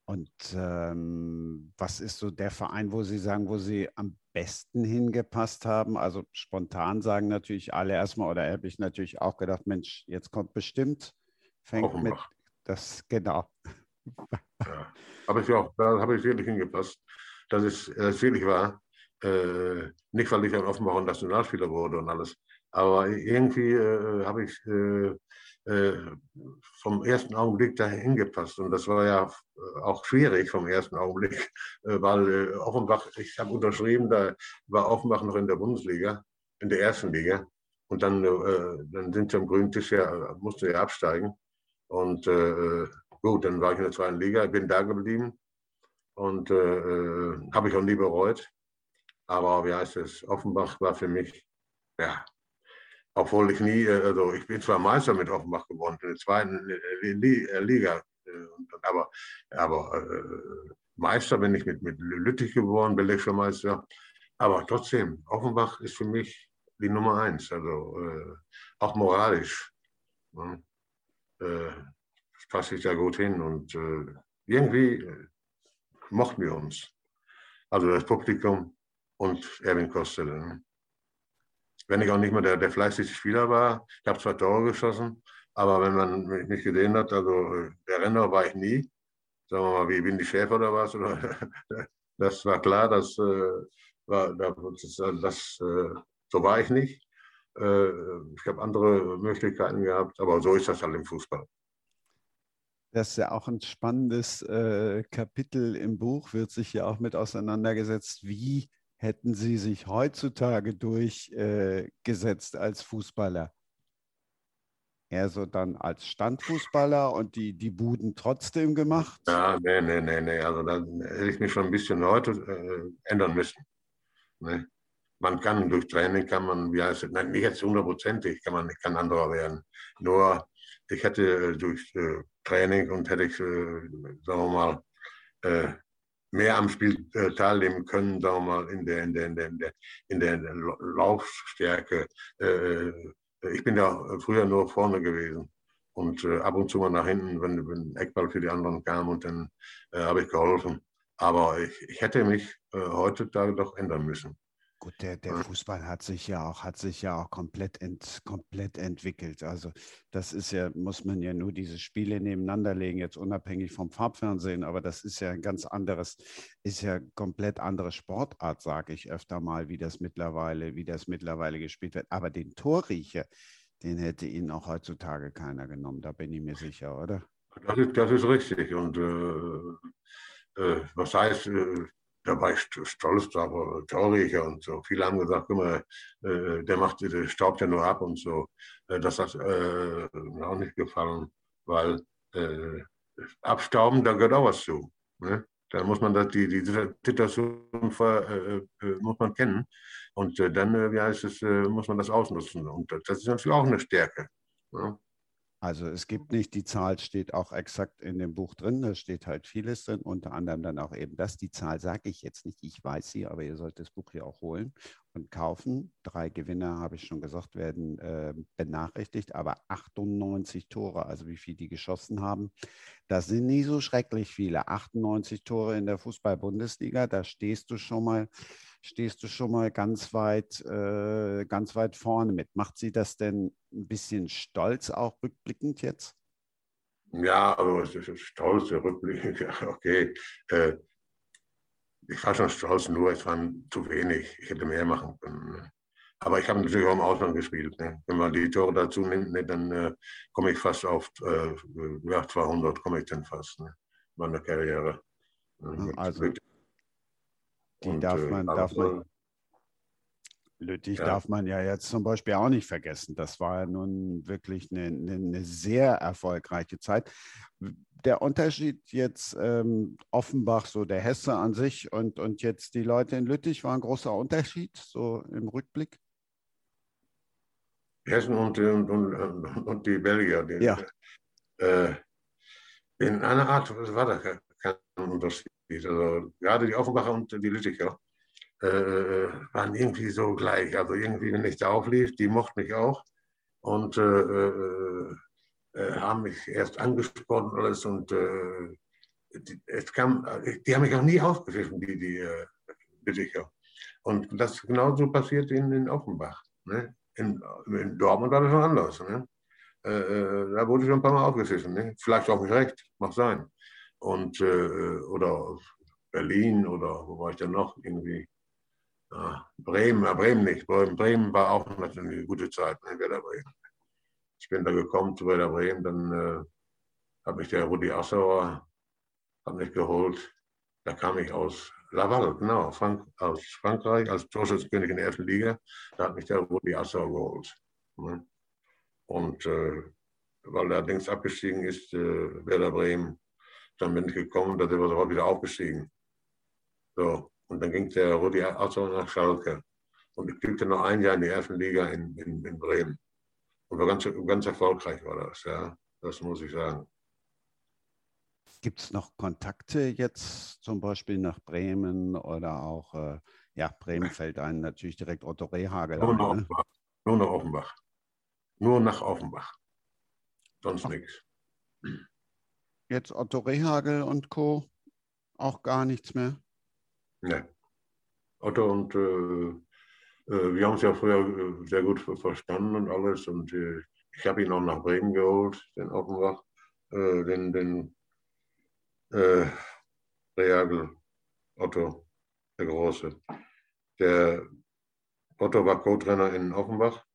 Und ähm, was ist so der Verein, wo Sie sagen, wo Sie am besten hingepasst haben? Also spontan sagen natürlich alle erstmal, oder habe ich natürlich auch gedacht, Mensch, jetzt kommt bestimmt, fängt Offenbach. mit das, genau. Ja. Aber ich auch, da habe ich wirklich hingepasst dass es, dass wirklich war. Äh, nicht, weil ich ein Offenbacher Nationalspieler wurde und alles, aber irgendwie äh, habe ich äh, äh, vom ersten Augenblick dahin gepasst. Und das war ja äh, auch schwierig vom ersten Augenblick, äh, weil Offenbach, ich habe unterschrieben, da war Offenbach noch in der Bundesliga, in der ersten Liga. Und dann, dann sind sie am grünen Tisch ja, musste ja absteigen. Und gut, dann war ich in der zweiten Liga, bin da geblieben und äh, äh, habe ich auch nie bereut. Aber wie heißt es, Offenbach war für mich, ja, obwohl ich nie, äh, also ich bin zwar Meister mit Offenbach geworden, in der zweiten äh, Liga, aber, aber Meister bin ich mit, mit Lüttich geworden, belgischer Meister. Aber trotzdem, Offenbach ist für mich die Nummer eins, also äh, auch moralisch. Ne? Äh, passe ich da gut hin und äh, irgendwie mochten wir uns. Also das Publikum und Erwin Kostele. Wenn ich auch nicht mehr der, der fleißigste Spieler war, ich habe zwei Tore geschossen, aber wenn man mich gesehen hat, also der Renner war ich nie, sagen wir mal, wie bin die Schäfer oder was, oder, das war klar, das, äh, war, das, das äh, so war ich nicht. Äh, ich habe andere Möglichkeiten gehabt, aber so ist das halt im Fußball. Das ist ja auch ein spannendes äh, Kapitel im Buch, wird sich ja auch mit auseinandergesetzt, wie hätten Sie sich heutzutage durchgesetzt äh, als Fußballer? Eher so dann als Standfußballer und die, die Buden trotzdem gemacht? Ja, nee, nee, nee, nee. Also da hätte ich mich schon ein bisschen heute äh, ändern müssen. Ne? Man kann durch Training, kann man, wie heißt es, nicht jetzt hundertprozentig, kann man kann anderer werden. Nur ich hätte äh, durch äh, Training und hätte ich, äh, sagen wir mal, mehr am Spiel teilnehmen können, sagen wir mal, in der, in der, in der, in der, Laufstärke. Ich bin ja früher nur vorne gewesen. und ab und zu mal nach hinten, wenn, wenn Eckball für die anderen kam und dann habe ich geholfen. Aber ich, ich hätte mich äh, heutzutage doch ändern müssen. Gut, der, der Fußball hat sich ja auch, hat sich ja auch komplett, ent, komplett entwickelt. Also das ist ja, muss man ja nur diese Spiele nebeneinander legen, jetzt unabhängig vom Farbfernsehen, aber das ist ja ein ganz anderes, ist ja komplett andere Sportart, sage ich öfter mal, wie das mittlerweile, wie das mittlerweile gespielt wird. Aber den Torriecher, den hätte Ihnen auch heutzutage keiner genommen, da bin ich mir sicher, oder? Das ist, das ist richtig. Und äh, äh, was heißt, äh, da war ich stolz drauf, Torriecher und so. Viele haben gesagt, guck mal, äh, der macht, der staubt ja nur ab und so. Äh, das hat äh, mir auch nicht gefallen, weil äh, Abstauben, da gehört auch was zu. Ne? Da muss man das, die, die Situation äh, äh, muss man kennen. Und dann, wie heißt es, muss man das ausnutzen. Und das ist natürlich auch eine Stärke. Ne? Also es gibt nicht, die Zahl steht auch exakt in dem Buch drin, da steht halt vieles drin, unter anderem dann auch eben das. Die Zahl sage ich jetzt nicht, ich weiß sie, aber ihr sollt das Buch hier auch holen und kaufen. Drei Gewinner, habe ich schon gesagt, werden äh, benachrichtigt, aber 98 Tore, also wie viel die geschossen haben, das sind nie so schrecklich viele. 98 Tore in der Fußball-Bundesliga, da stehst du schon mal stehst du schon mal ganz weit, äh, ganz weit vorne mit. Macht sie das denn ein bisschen stolz, auch rückblickend jetzt? Ja, also stolz, rückblickend, okay. Äh, ich war schon stolz, nur es waren zu wenig. Ich hätte mehr machen können. Ne? Aber ich habe natürlich auch im Ausland gespielt. Ne? Wenn man die Tore dazu nimmt, ne, dann äh, komme ich fast auf äh, ja, 200, komme ich dann fast ne? meiner Karriere. Also, mit, die und, darf äh, man, darf man, Lüttich ja. darf man ja jetzt zum Beispiel auch nicht vergessen. Das war ja nun wirklich eine, eine, eine sehr erfolgreiche Zeit. Der Unterschied jetzt ähm, Offenbach, so der Hesse an sich und, und jetzt die Leute in Lüttich war ein großer Unterschied, so im Rückblick? Hessen und, und, und, und die Belgier. Die, ja. Äh, in einer Art war da kein Unterschied. Also gerade die Offenbacher und die Lütticher äh, waren irgendwie so gleich. Also irgendwie, wenn ich da auflief, die mochten mich auch und äh, äh, äh haben mich erst angesprochen und alles und äh, die, es kam, die haben mich auch nie aufgepfiffen, die, die äh, Lütticher. Und das ist genauso passiert in, in Offenbach. Ne? In, in Dortmund war das schon anders. Ne? da wurde ich schon ein paar Mal aufgepfiffen. Ne? Vielleicht auch nicht recht, mag sein und äh, oder Berlin oder wo war ich denn noch irgendwie? Ja, Bremen, ja, Bremen nicht. Bremen war auch eine gute Zeit, ne, Werder Bremen. Ich bin da gekommen zu Werder Bremen, dann äh, hat mich der Rudi Assauer hat mich geholt. Da kam ich aus Laval, genau, Frank, aus Frankreich, als Torschützenkönig in der ersten Liga. Da hat mich der Rudi Assauer geholt. Ne? Und äh, weil er links abgestiegen ist, äh, Werder Bremen, dann bin ich gekommen, da sind wir sofort wieder aufgestiegen. So, und dann ging der Rudi Azor nach Schalke. Und ich blieb noch ein Jahr in die ersten Liga in, in, in Bremen. Und war ganz, ganz erfolgreich war das, ja. Das muss ich sagen. Gibt es noch Kontakte jetzt zum Beispiel nach Bremen oder auch, äh, ja, Bremen fällt einem natürlich direkt Otto Rehagel Nur, nach ne? Nur nach Offenbach. Nur nach Offenbach. Sonst nichts jetzt Otto Rehagel und Co. auch gar nichts mehr? Nee. Otto und äh, äh, wir haben es ja früher äh, sehr gut verstanden und alles. Und äh, ich habe ihn auch nach Bremen geholt, den Offenbach, äh, den, den äh, Rehagel, Otto, der Große. Der Otto war Co-Trainer in Offenbach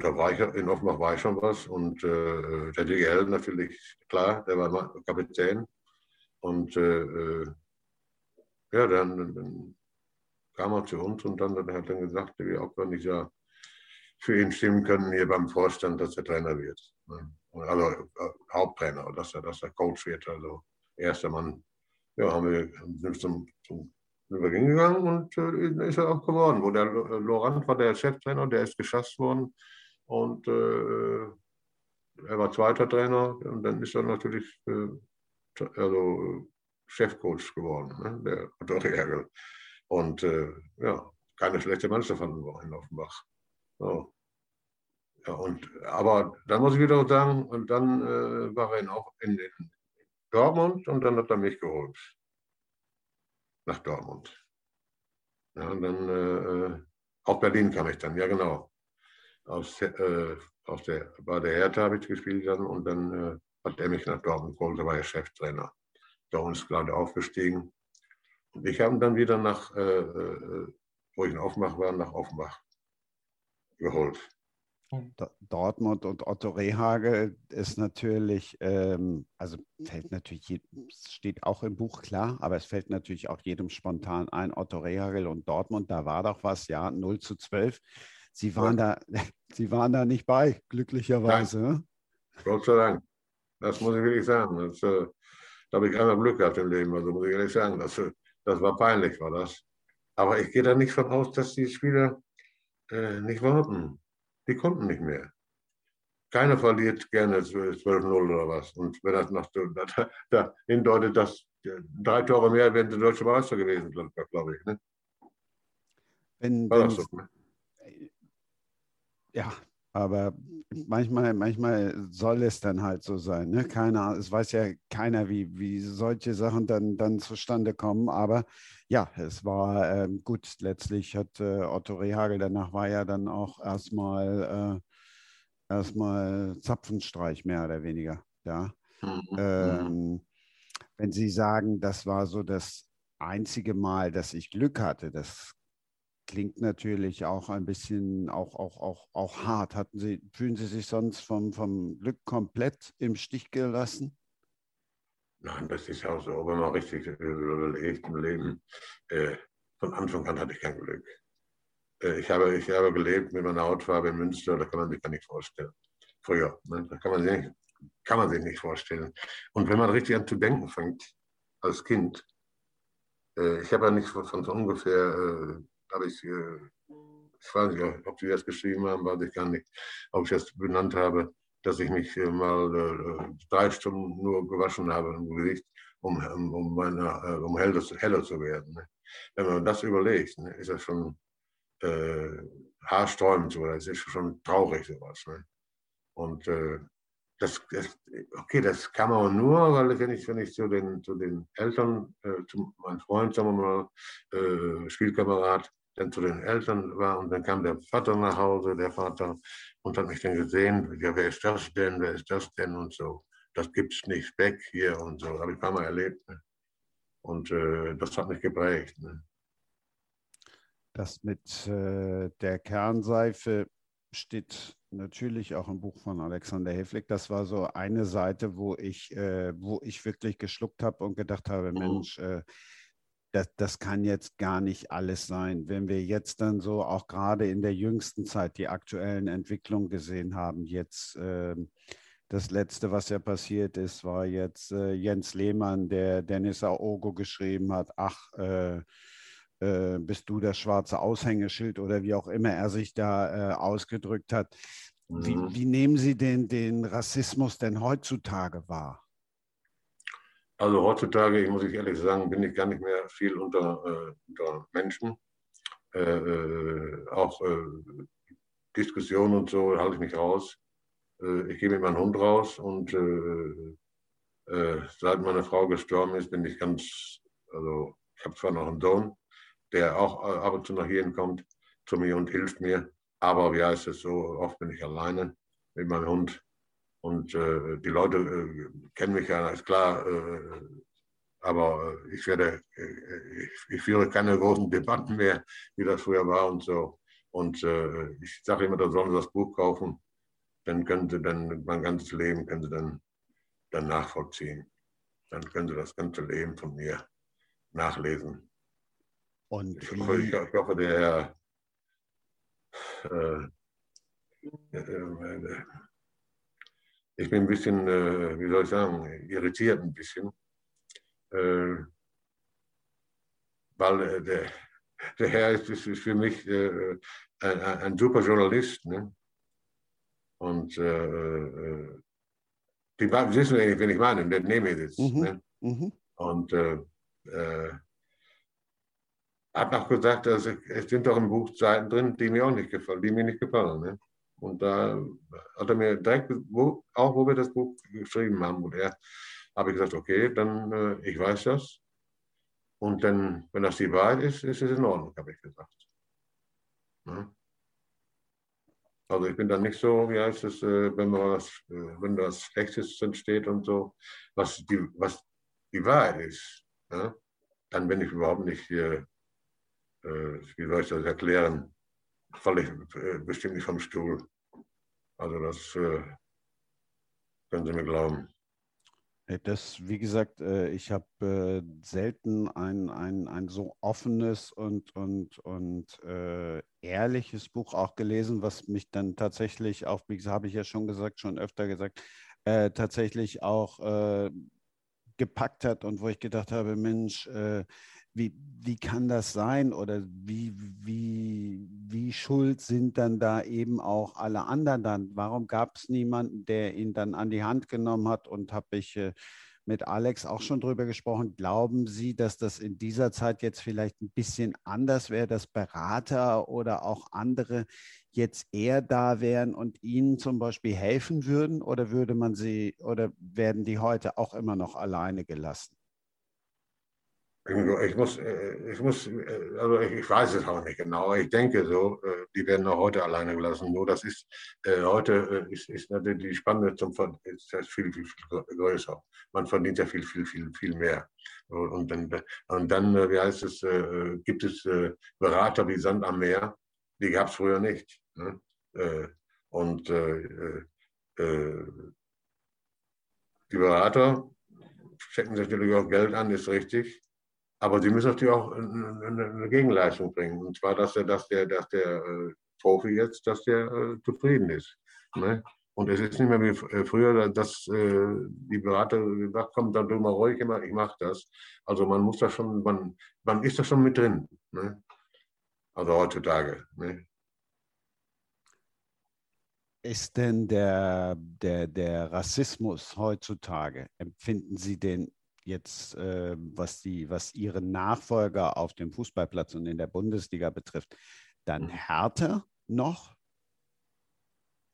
war ich, in Offenbach war ich schon was. Und äh, der DGL natürlich, klar, der war Kapitän. Und äh, äh, ja, dann, dann, kam er zu uns und dann, dann hat er gesagt, wir auch wenn ich ja für ihn stimmen können hier beim Vorstand, dass er Trainer wird. Also äh, Haupttrainer, dass er, dass er Coach wird, also erster Mann. Ja, haben wir sind zum, zum sind wir hingegangen und äh, ist er auch geworden. Wo der Laurent war der Cheftrainer, der ist geschasst worden. Und äh, er war zweiter Trainer und dann ist er natürlich äh, also Chefcoach geworden, ne? der Otto Reagel. Und äh, ja, keine schlechte Mannschaft hatten wir in Offenbach. So. Ja, und, aber dann muss ich wieder sagen, und dann äh, war er auch in, in, Dortmund und dann hat er mich geholt. Nach Dortmund. Ja, und dann äh, auf Berlin kam ich dann, ja genau. Aus, äh, aus der, bei der Hertha habe ich gespielt dann und dann äh, hat er mich nach Dortmund geholt, da war er Cheftrainer. Dortmund ist gerade aufgestiegen. Und ich habe ihn dann wieder nach, äh, äh, wo ich in Offenbach war, nach Offenbach geholt. Dortmund und Otto Rehagel ist natürlich, ähm, also fällt natürlich, steht auch im Buch klar, aber es fällt natürlich auch jedem spontan ein, Otto Rehagel und Dortmund, da war doch was, ja, 0 zu 12. Sie waren, ja. da, Sie waren da nicht bei, glücklicherweise. Ne? Gott sei Dank. Das muss ich wirklich sagen. Das, äh, da habe ich einmal Glück gehabt im Leben, also muss ich ehrlich sagen. Das, äh, das war peinlich, war das. Aber ich gehe da nicht von aus, dass die Spieler äh, nicht warten. Die konnten nicht mehr. Keiner verliert gerne 12-0 oder was. Und wenn das noch da, da hindeutet, dass drei Tore mehr wären der deutsche Meister gewesen, glaube ich. Ne? Wenn, War das so, ne? Ja, aber manchmal, manchmal soll es dann halt so sein. Ne? Keine, es weiß ja keiner, wie, wie solche Sachen dann, dann zustande kommen. Aber ja, es war äh, gut. Letztlich hat äh, Otto Rehagel, danach war ja dann auch erstmal äh, erstmal Zapfenstreich, mehr oder weniger. Ja. Mhm. Ähm, wenn Sie sagen, das war so das einzige Mal, dass ich Glück hatte, das klingt natürlich auch ein bisschen auch, auch, auch, auch hart. Hatten Sie, fühlen Sie sich sonst vom, vom Glück komplett im Stich gelassen? Nein, das ist auch so. Wenn man richtig überlegt im Leben, äh, von Anfang an hatte ich kein Glück. Äh, ich, habe, ich habe gelebt mit meiner Hautfarbe in Münster, da kann man sich gar nicht vorstellen. Früher, ne? da kann man, sich kann man sich nicht vorstellen. Und wenn man richtig an zu denken fängt, als Kind, äh, ich habe ja nicht von, von so ungefähr äh, habe ich, äh, ich weiß nicht, ob Sie das geschrieben haben, weiß ich gar nicht, ob ich das benannt habe, dass ich mich äh, mal äh, drei Stunden nur gewaschen habe im Gesicht, um, um, meine, um heller, heller zu werden. Ne? Wenn man das überlegt, ne, ist das schon äh, haarsträubend, oder es ist schon traurig sowas. Ne? Und äh, das, das, okay, das kann man nur, weil wenn ich, wenn ich zu den, zu den Eltern, äh, zu meinem Freund, sagen wir mal, äh, Spielkamerad, dann zu den Eltern war und dann kam der Vater nach Hause, der Vater, und hat mich dann gesehen, ja, wer ist das denn, wer ist das denn und so. Das gibt's nicht weg hier und so. Habe ich ein paar Mal erlebt. Ne? Und äh, das hat mich geprägt. Ne? Das mit äh, der Kernseife steht natürlich auch im Buch von Alexander Heflick. Das war so eine Seite, wo ich, äh, wo ich wirklich geschluckt habe und gedacht habe, mhm. Mensch, äh, das, das kann jetzt gar nicht alles sein. Wenn wir jetzt dann so auch gerade in der jüngsten Zeit die aktuellen Entwicklungen gesehen haben, jetzt äh, das letzte, was ja passiert ist, war jetzt äh, Jens Lehmann, der Dennis Aogo geschrieben hat, ach, äh, äh, bist du das schwarze Aushängeschild oder wie auch immer er sich da äh, ausgedrückt hat. Wie, mhm. wie nehmen Sie den, den Rassismus denn heutzutage wahr? Also heutzutage, ich muss ich ehrlich sagen, bin ich gar nicht mehr viel unter, äh, unter Menschen. Äh, äh auch äh, Diskussionen und so halte ich mich raus. Äh, ich gehe mit meinem Hund raus und seit meine Frau gestorben ist, bin ich ganz, also ich habe zwar noch einen Sohn, der auch ab und zu nach hier kommt zu mir und hilft mir, aber wie heißt es so, oft bin ich alleine mit meinem Hund und äh, die Leute äh, kennen mich ja, ist klar. Äh, aber ich werde, äh, ich, ich, führe keine großen Debatten mehr, wie das früher war und so. Und äh, ich sage immer, da sollen sie das Buch kaufen. Dann können sie dann mein ganzes Leben können sie dann, dann nachvollziehen. Dann können sie das ganze Leben von mir nachlesen. Und ich, hoffe, ich, ich hoffe der Herr äh, ich bin ein bisschen, äh, wie soll ich sagen, irritiert ein bisschen, äh, weil äh, der, der Herr ist, ist für mich äh, ein, ein, super Journalist. Ne? Und äh, äh, die wissen, wen ich meine, der neben mir sitzt. Mhm. Ne? Mhm. Und hat noch gesagt, dass es sind doch im Buch Seiten drin, die mir auch nicht gefallen, die mir nicht gefallen. Ne? Und da hat er mir direkt, wo, auch wo wir das Buch geschrieben haben, und er habe ich gesagt, okay, dann äh, ich weiß das. Und dann, wenn das die Wahrheit ist, ist es in Ordnung, habe ich gesagt. Ja. Also ich bin dann nicht so, wie heißt es, äh, wenn man was, äh, wenn was Schlechtes entsteht und so, was die, was die Wahrheit ist, ja, dann bin ich überhaupt nicht, äh, wie soll ich das erklären, falle ich bestimmt nicht vom Stuhl. Also das können Sie mir glauben. Das, wie gesagt, ich habe selten ein, ein, ein so offenes und, und, und äh, ehrliches Buch auch gelesen, was mich dann tatsächlich auch, wie habe ich ja schon gesagt, schon öfter gesagt, äh, tatsächlich auch äh, gepackt hat und wo ich gedacht habe, Mensch, äh, wie, wie kann das sein oder wie, wie, wie schuld sind dann da eben auch alle anderen dann? Warum gab es niemanden, der ihn dann an die Hand genommen hat und habe ich äh, mit Alex auch schon drüber gesprochen. Glauben Sie, dass das in dieser Zeit jetzt vielleicht ein bisschen anders wäre, dass Berater oder auch andere jetzt eher da wären und Ihnen zum Beispiel helfen würden? Oder würde man sie oder werden die heute auch immer noch alleine gelassen? Ich muss, äh, ich muss, äh, also ich weiß es auch nicht genau. Ich denke so, äh, die werden auch heute alleine gelassen. Nur das ist, heute ist, ist natürlich die Spanne zum ist viel, viel, viel größer. Man verdient ja viel, viel, viel, viel mehr. Und dann, und dann wie heißt es, gibt es Berater wie Sand am Meer. Die gab es früher nicht. Ne? Und die Berater stecken sich natürlich auch Geld an, ist richtig. Aber sie müssen natürlich auch eine, Gegenleistung bringen. Und zwar, dass der, dass der, dass der äh, Profi jetzt, dass der äh, zufrieden ist. Ne? Und es ist nicht mehr wie äh, früher, dass die Berater gesagt komm, dann du mal ruhig immer, ich mache das. Also man muss da schon, man, man ist da schon mit drin. Ne? Also heutzutage. Ne? Ist denn der, der, der Rassismus heutzutage, empfinden Sie den jetzt, äh, was, die, was ihre Nachfolger auf dem Fußballplatz und in der Bundesliga betrifft, dann mhm. härter noch?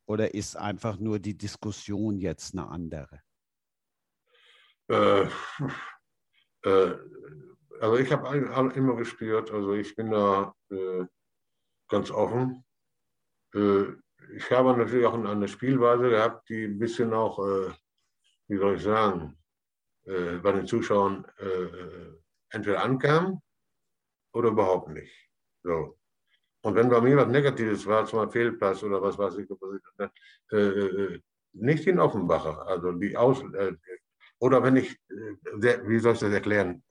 Oder ist einfach nur die Diskussion jetzt eine andere? Äh, äh, also ich habe immer gespürt, also ich bin da äh, ganz offen. Äh, ich habe natürlich auch eine Spielweise gehabt, die ein bisschen auch, äh, wie soll ich sagen, äh, bei den Zuschauern äh, entweder ankam oder überhaupt nicht. So. Und wenn bei mir was Negatives war, zum Beispiel Fehlpass oder was weiß ich, äh, äh, nicht in Offenbacher, also die Aus äh, oder wenn ich, äh, wie soll ich das erklären,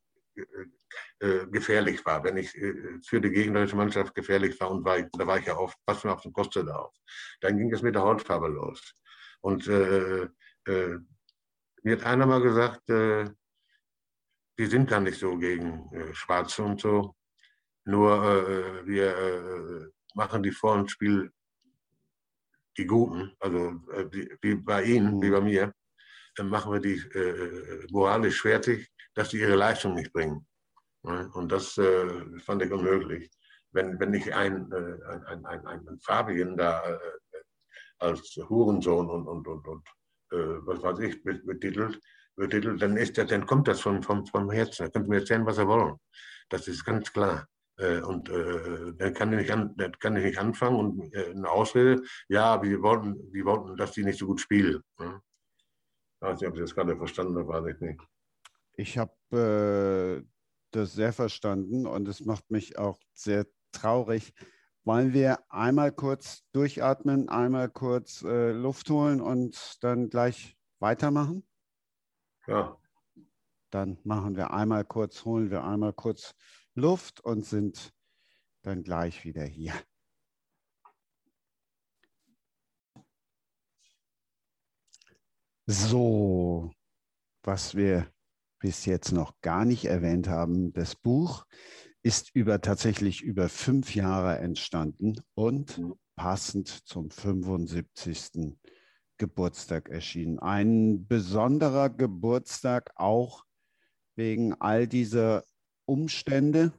gefährlich war, wenn ich für die gegnerische Mannschaft gefährlich war und war, da war ich ja oft, pass mir auf den Kostet auf, dann ging es mit der Hautfarbe los. Und äh, äh, mir hat einer mal gesagt, äh, die sind gar nicht so gegen äh, Schwarze und so. Nur äh, wir äh, machen die vor dem Spiel die Guten, also äh, wie, bei Ihnen, wie bei mir, dann machen wir die äh, moralisch fertig, dass die ihre Leistung nicht bringen. Und das fand ich unmöglich. Wenn, wenn ich ein, ein, ein, ein, ein Fabian da als Hurensohn und, und, und, und äh, was weiß ich, betitelt, betitelt, dann, ist das, dann kommt das von, vom, vom Herzen. Da können mir erzählen, was Sie wollen. Das ist ganz klar. Äh, und äh, dann kann ich, nicht an, kann ich nicht anfangen und äh, eine Ausrede, ja, wir wollten, wir wollten, dass die nicht so gut spielen. Ja? Ich weiß nicht, ob Sie das gerade verstanden haben, weiß ich nicht. Ich habe äh, das sehr verstanden und es macht mich auch sehr traurig, wollen wir einmal kurz durchatmen, einmal kurz äh, Luft holen und dann gleich weitermachen? Ja. Dann machen wir einmal kurz, holen wir einmal kurz Luft und sind dann gleich wieder hier. So, was wir bis jetzt noch gar nicht erwähnt haben, das Buch ist über tatsächlich über fünf Jahre entstanden und mhm. passend zum 75. Geburtstag erschienen. Ein besonderer Geburtstag auch wegen all dieser Umstände,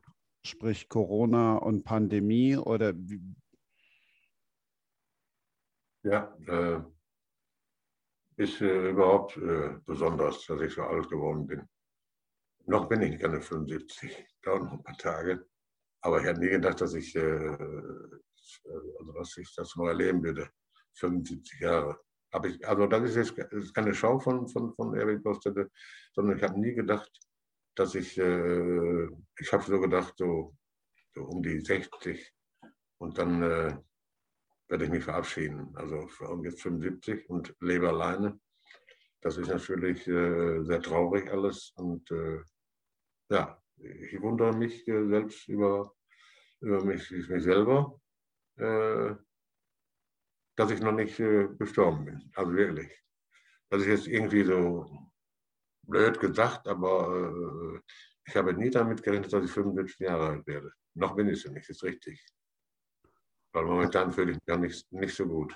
sprich Corona und Pandemie oder Ja, äh, ist äh, überhaupt äh, besonders, dass ich so alt geworden bin. Noch bin ich keine 75, dauert noch ein paar Tage. Aber ich hätte nie gedacht, dass ich, äh, also dass ich das noch erleben würde. 75 Jahre. Ich, also das ist jetzt das ist keine Schau von, von, von Erik Bostede, sondern ich habe nie gedacht, dass ich, äh, ich habe so gedacht, so, so, um die 60 und dann äh, werde ich mich verabschieden. Also jetzt 75 und lebe alleine. Das ist natürlich äh, sehr traurig alles und äh, ja, ich wundere mich äh, selbst über, über mich, mich selber, äh, dass ich noch nicht äh, gestorben bin. Also wirklich. Das ist jetzt irgendwie so blöd gesagt, aber ich habe nie damit gerechnet, dass ich 75 Jahre alt werde. Noch bin ich es nicht, ist richtig. Weil momentan fühle ich mich gar nicht, nicht so gut.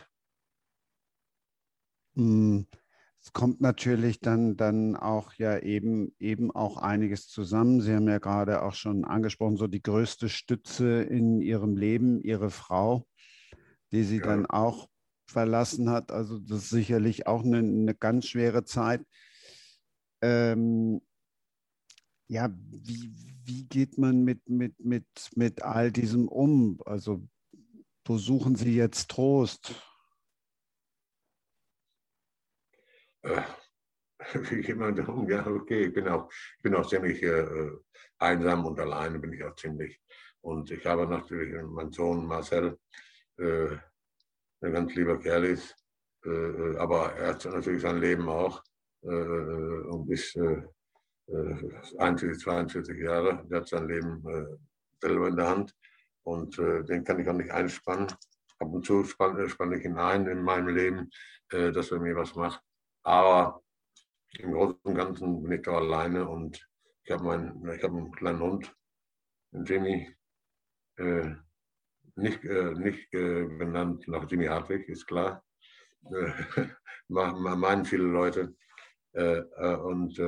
Es kommt natürlich dann, dann auch ja eben, eben auch einiges zusammen. Sie haben ja gerade auch schon angesprochen, so die größte Stütze in Ihrem Leben, Ihre Frau, die Sie ja. dann auch verlassen hat. Also das ist sicherlich auch eine, eine ganz schwere Zeit. Ähm, ja, wie, wie geht man mit, mit, mit, mit all diesem um? Also wo suchen Sie jetzt Trost? Äh, wie jemand um, ja, okay, ich bin auch, ich bin auch ziemlich äh, einsam und alleine bin ich auch ziemlich. Und ich habe natürlich meinen Sohn Marcel, äh, ein ganz lieber Kerl ist, äh, äh aber er hat natürlich sein Leben auch äh, äh, und ist äh, 41, 42 Jahre, er hat sein Leben selber in der Hand und den kann ich auch nicht einspannen. Ab und zu spanne, spanne ich ihn ein in meinem Leben, dass er mir was macht. Aber im Großen und Ganzen bin ich da alleine und ich habe hab einen kleinen Hund, Jimmy, äh, nicht, äh, nicht äh, benannt nach Jimmy Hartwig, ist klar. Äh, meinen viele Leute. Äh, äh, und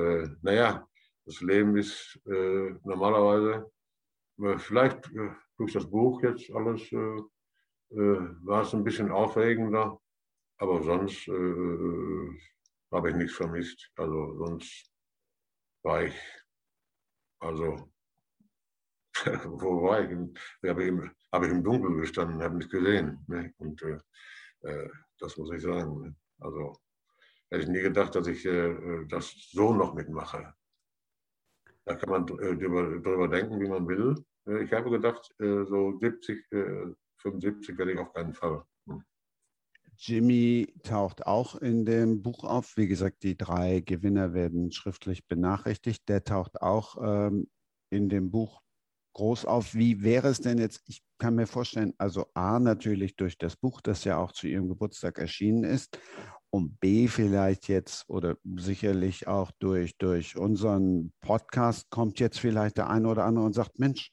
naja, das Leben ist normalerweise, vielleicht durch das Buch jetzt alles, war es ein bisschen aufregender, aber sonst habe ich nichts vermisst. Also sonst war ich, also, wo war ich? Habe ich, im, hab ich im Dunkeln gestanden, habe nicht gesehen. Ne? Und äh, äh, das muss ich sagen. Ne? Also hätte ich nie gedacht, dass ich äh, das so noch mitmache. Da kann man äh, drüber, drüber denken, wie man will. Äh, ich habe gedacht, äh, so 70, 75 werde ich auf keinen Fall. Jimmy taucht auch in dem Buch auf. Wie gesagt, die drei Gewinner werden schriftlich benachrichtigt. Der taucht auch ähm, in dem Buch groß auf. Wie wäre es denn jetzt? Ich kann mir vorstellen, also A, natürlich durch das Buch, das ja auch zu Ihrem Geburtstag erschienen ist. Und B, vielleicht jetzt oder sicherlich auch durch, durch unseren Podcast kommt jetzt vielleicht der eine oder andere und sagt, Mensch,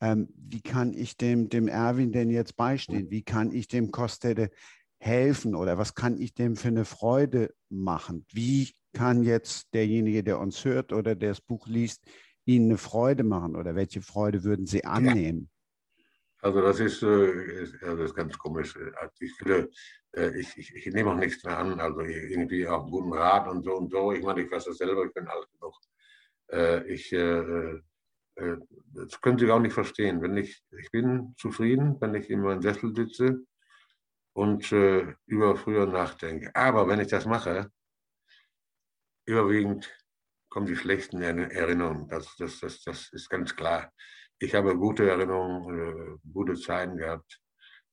ähm, wie kann ich dem, dem Erwin denn jetzt beistehen? Wie kann ich dem Kostede helfen oder was kann ich dem für eine Freude machen? Wie kann jetzt derjenige, der uns hört oder der das Buch liest, Ihnen eine Freude machen oder welche Freude würden Sie annehmen? Also das ist, äh, das ist ganz komisch. Also ich, finde, äh, ich, ich, ich, nehme auch nichts mehr an, also irgendwie auch einen guten Rat und so und so. Ich meine, ich weiß das selber, ich bin alt genug. Äh, ich, das können Sie auch nicht verstehen. Wenn ich, ich bin zufrieden, wenn ich in meinem Sessel sitze und äh, über früher nachdenke. Aber wenn ich das mache, überwiegend kommen die schlechten Erinnerungen. Das, das, das, das ist ganz klar. Ich habe gute Erinnerungen, äh, gute Zeiten gehabt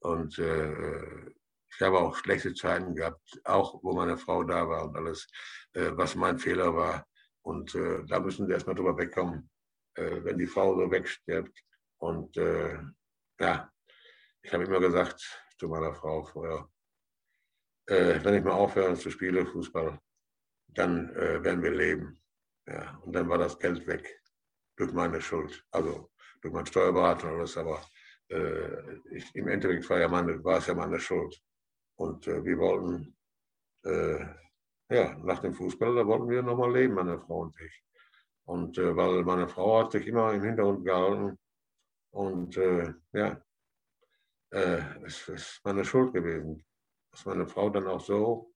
und äh, ich habe auch schlechte Zeiten gehabt, auch wo meine Frau da war und alles, äh, was mein Fehler war. Und äh, da müssen wir erstmal drüber wegkommen, äh, wenn die Frau so wegstirbt. Und ja, ich habe immer gesagt, zu meiner Frau vorher, äh, wenn ich mal aufhöre zu spielen, Fußball, dann äh, werden wir leben. Ja, und dann war das Geld weg durch meine Schuld, also durch meinen Steuerberater und alles, aber äh, ich, im Endeffekt war, ja meine, war es ja meine Schuld. Und äh, wir wollten, äh, ja, nach dem Fußball, da wollten wir nochmal leben, meine Frau und ich. Und äh, weil meine Frau hat sich immer im Hintergrund gehalten und ja, äh, es ist meine Schuld gewesen. dass meine Frau dann auch so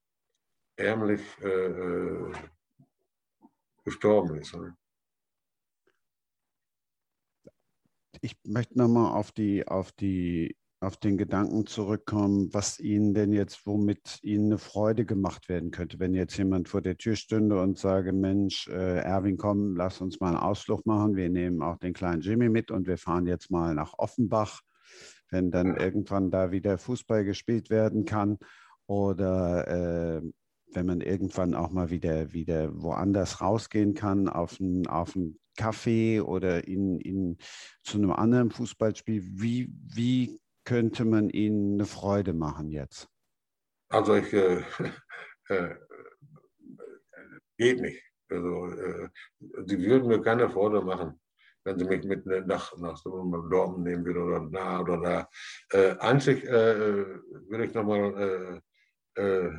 ärmlich äh, äh gestorben ist. Ne? Ich möchte nochmal auf die, auf die auf den Gedanken zurückkommen, was Ihnen denn jetzt, womit Ihnen eine Freude gemacht werden könnte, wenn jetzt jemand vor der Tür stünde und sage, Mensch, äh, Erwin, komm, lass uns mal einen Ausflug machen. Wir nehmen auch den kleinen Jimmy mit und wir fahren jetzt mal nach Offenbach, wenn dann irgendwann da wieder Fußball gespielt werden kann oder äh, wenn man irgendwann auch mal wieder, wieder woanders rausgehen kann, auf einen, auf Kaffee oder in, in, zu einem anderen Fußballspiel. Wie, wie könnte man ihnen eine Freude machen jetzt? Also ich äh, äh, geht nicht. Also äh, sie würden mir keine Freude machen, wenn sie mich mit nach, nach so einem Dortmund nehmen würden oder da oder da. Äh, einzig äh, würde ich nochmal, äh, äh,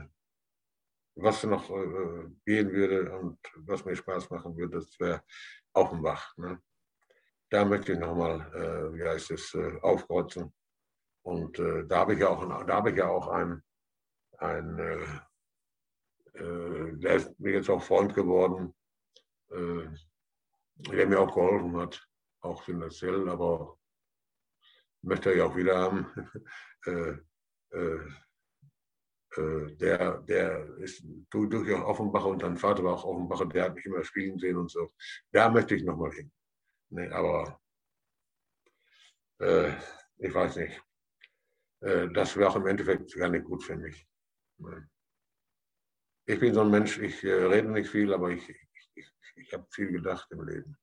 was noch äh, gehen würde und was mir Spaß machen würde, das wäre Offenbach. Ne? Da möchte ich nochmal, äh, wie heißt es, äh, aufkreuzen. Und äh, da habe ich ja auch, da habe ich ja auch einen, einen äh, äh, der ist mir jetzt auch Freund geworden, äh, der mir auch geholfen hat, auch finanziell, aber möchte ja auch wieder haben. Äh, äh, der, der ist durchaus Offenbacher und dein Vater war auch Offenbacher, der hat mich immer spielen sehen und so. Da möchte ich nochmal hin. Nee, aber äh, ich weiß nicht. Äh, das wäre auch im Endeffekt gar nicht gut für mich. Ich bin so ein Mensch, ich äh, rede nicht viel, aber ich, ich, habe viel gedacht im Leben.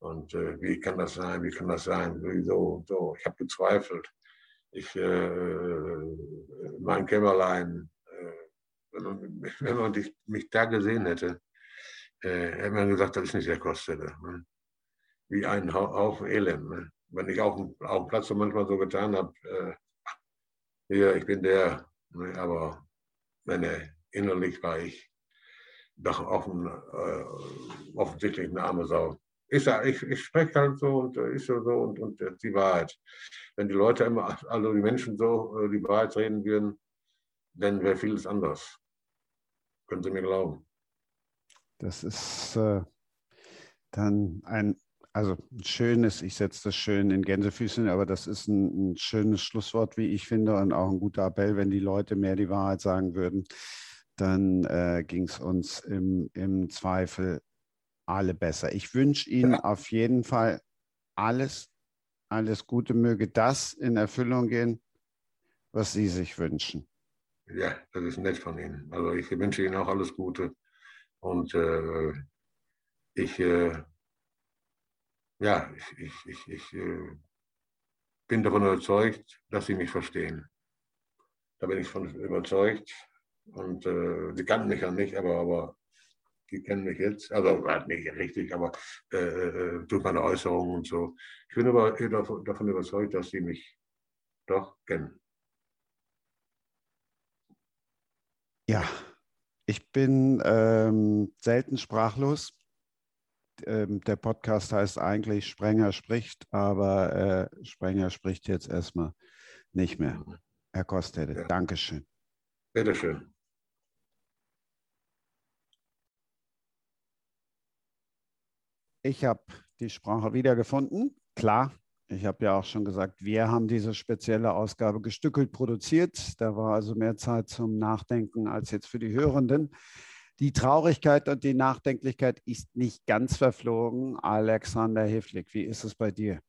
Und äh, wie kann das sein, wie kann das sein, wieso, so. Ich habe gezweifelt. Ich, äh, mein Kämmerlein, äh, wenn man, wenn dich, mich da gesehen hätte, äh, hätte man gesagt, das ist nicht der Kostede. Ne? Wie ein Haufen Elend. Ne? Wenn ich auf dem, auf dem Platz so manchmal so getan habe, äh, ja, ich bin der, ne, aber meine, innerlich war ich doch offen, äh, offensichtlich eine arme Sau. Ich, ich, ich spreche halt so und äh, ist so, und, und äh, die Wahrheit. Wenn die Leute immer, also die Menschen so äh, die Wahrheit reden würden, dann wäre vieles anders. Können Sie mir glauben. Das ist dann ein also ein schönes, ich setze das schön in Gänsefüßchen, aber das ist ein, ein, schönes Schlusswort, wie ich finde, und auch ein guter Appell, wenn die Leute mehr die Wahrheit sagen würden, dann äh, ging es uns im, im Zweifel alle besser. Ich wünsche Ihnen ja. auf jeden Fall alles, alles Gute, möge das in Erfüllung gehen, was Sie sich wünschen. Ja, das ist nett von Ihnen. Also ich wünsche Ihnen auch alles Gute und äh, ich äh, ja, ich, ich, ich, ich äh, bin davon überzeugt, dass sie mich verstehen. Da bin ich von überzeugt. Und äh, sie kannten mich ja nicht, aber, aber die kennen mich jetzt. Also halt nicht richtig, aber äh, äh, durch meine Äußerungen und so. Ich bin aber davon überzeugt, dass sie mich doch kennen. Ja, ich bin ähm, selten sprachlos ähm, der Podcast heißt eigentlich Sprenger spricht, aber äh, Sprenger spricht jetzt erstmal nicht mehr. Mhm. Herr Kostede, ja. Dankeschön. Bitteschön. Ich habe die Sprache wiedergefunden. Klar, ich habe ja auch schon gesagt, wir haben diese spezielle Ausgabe gestückelt produziert. Da war also mehr Zeit zum Nachdenken als jetzt für die Hörenden. Die Traurigkeit und die Nachdenklichkeit ist nicht ganz verflogen. Alexander Hiflik, wie ist es bei dir?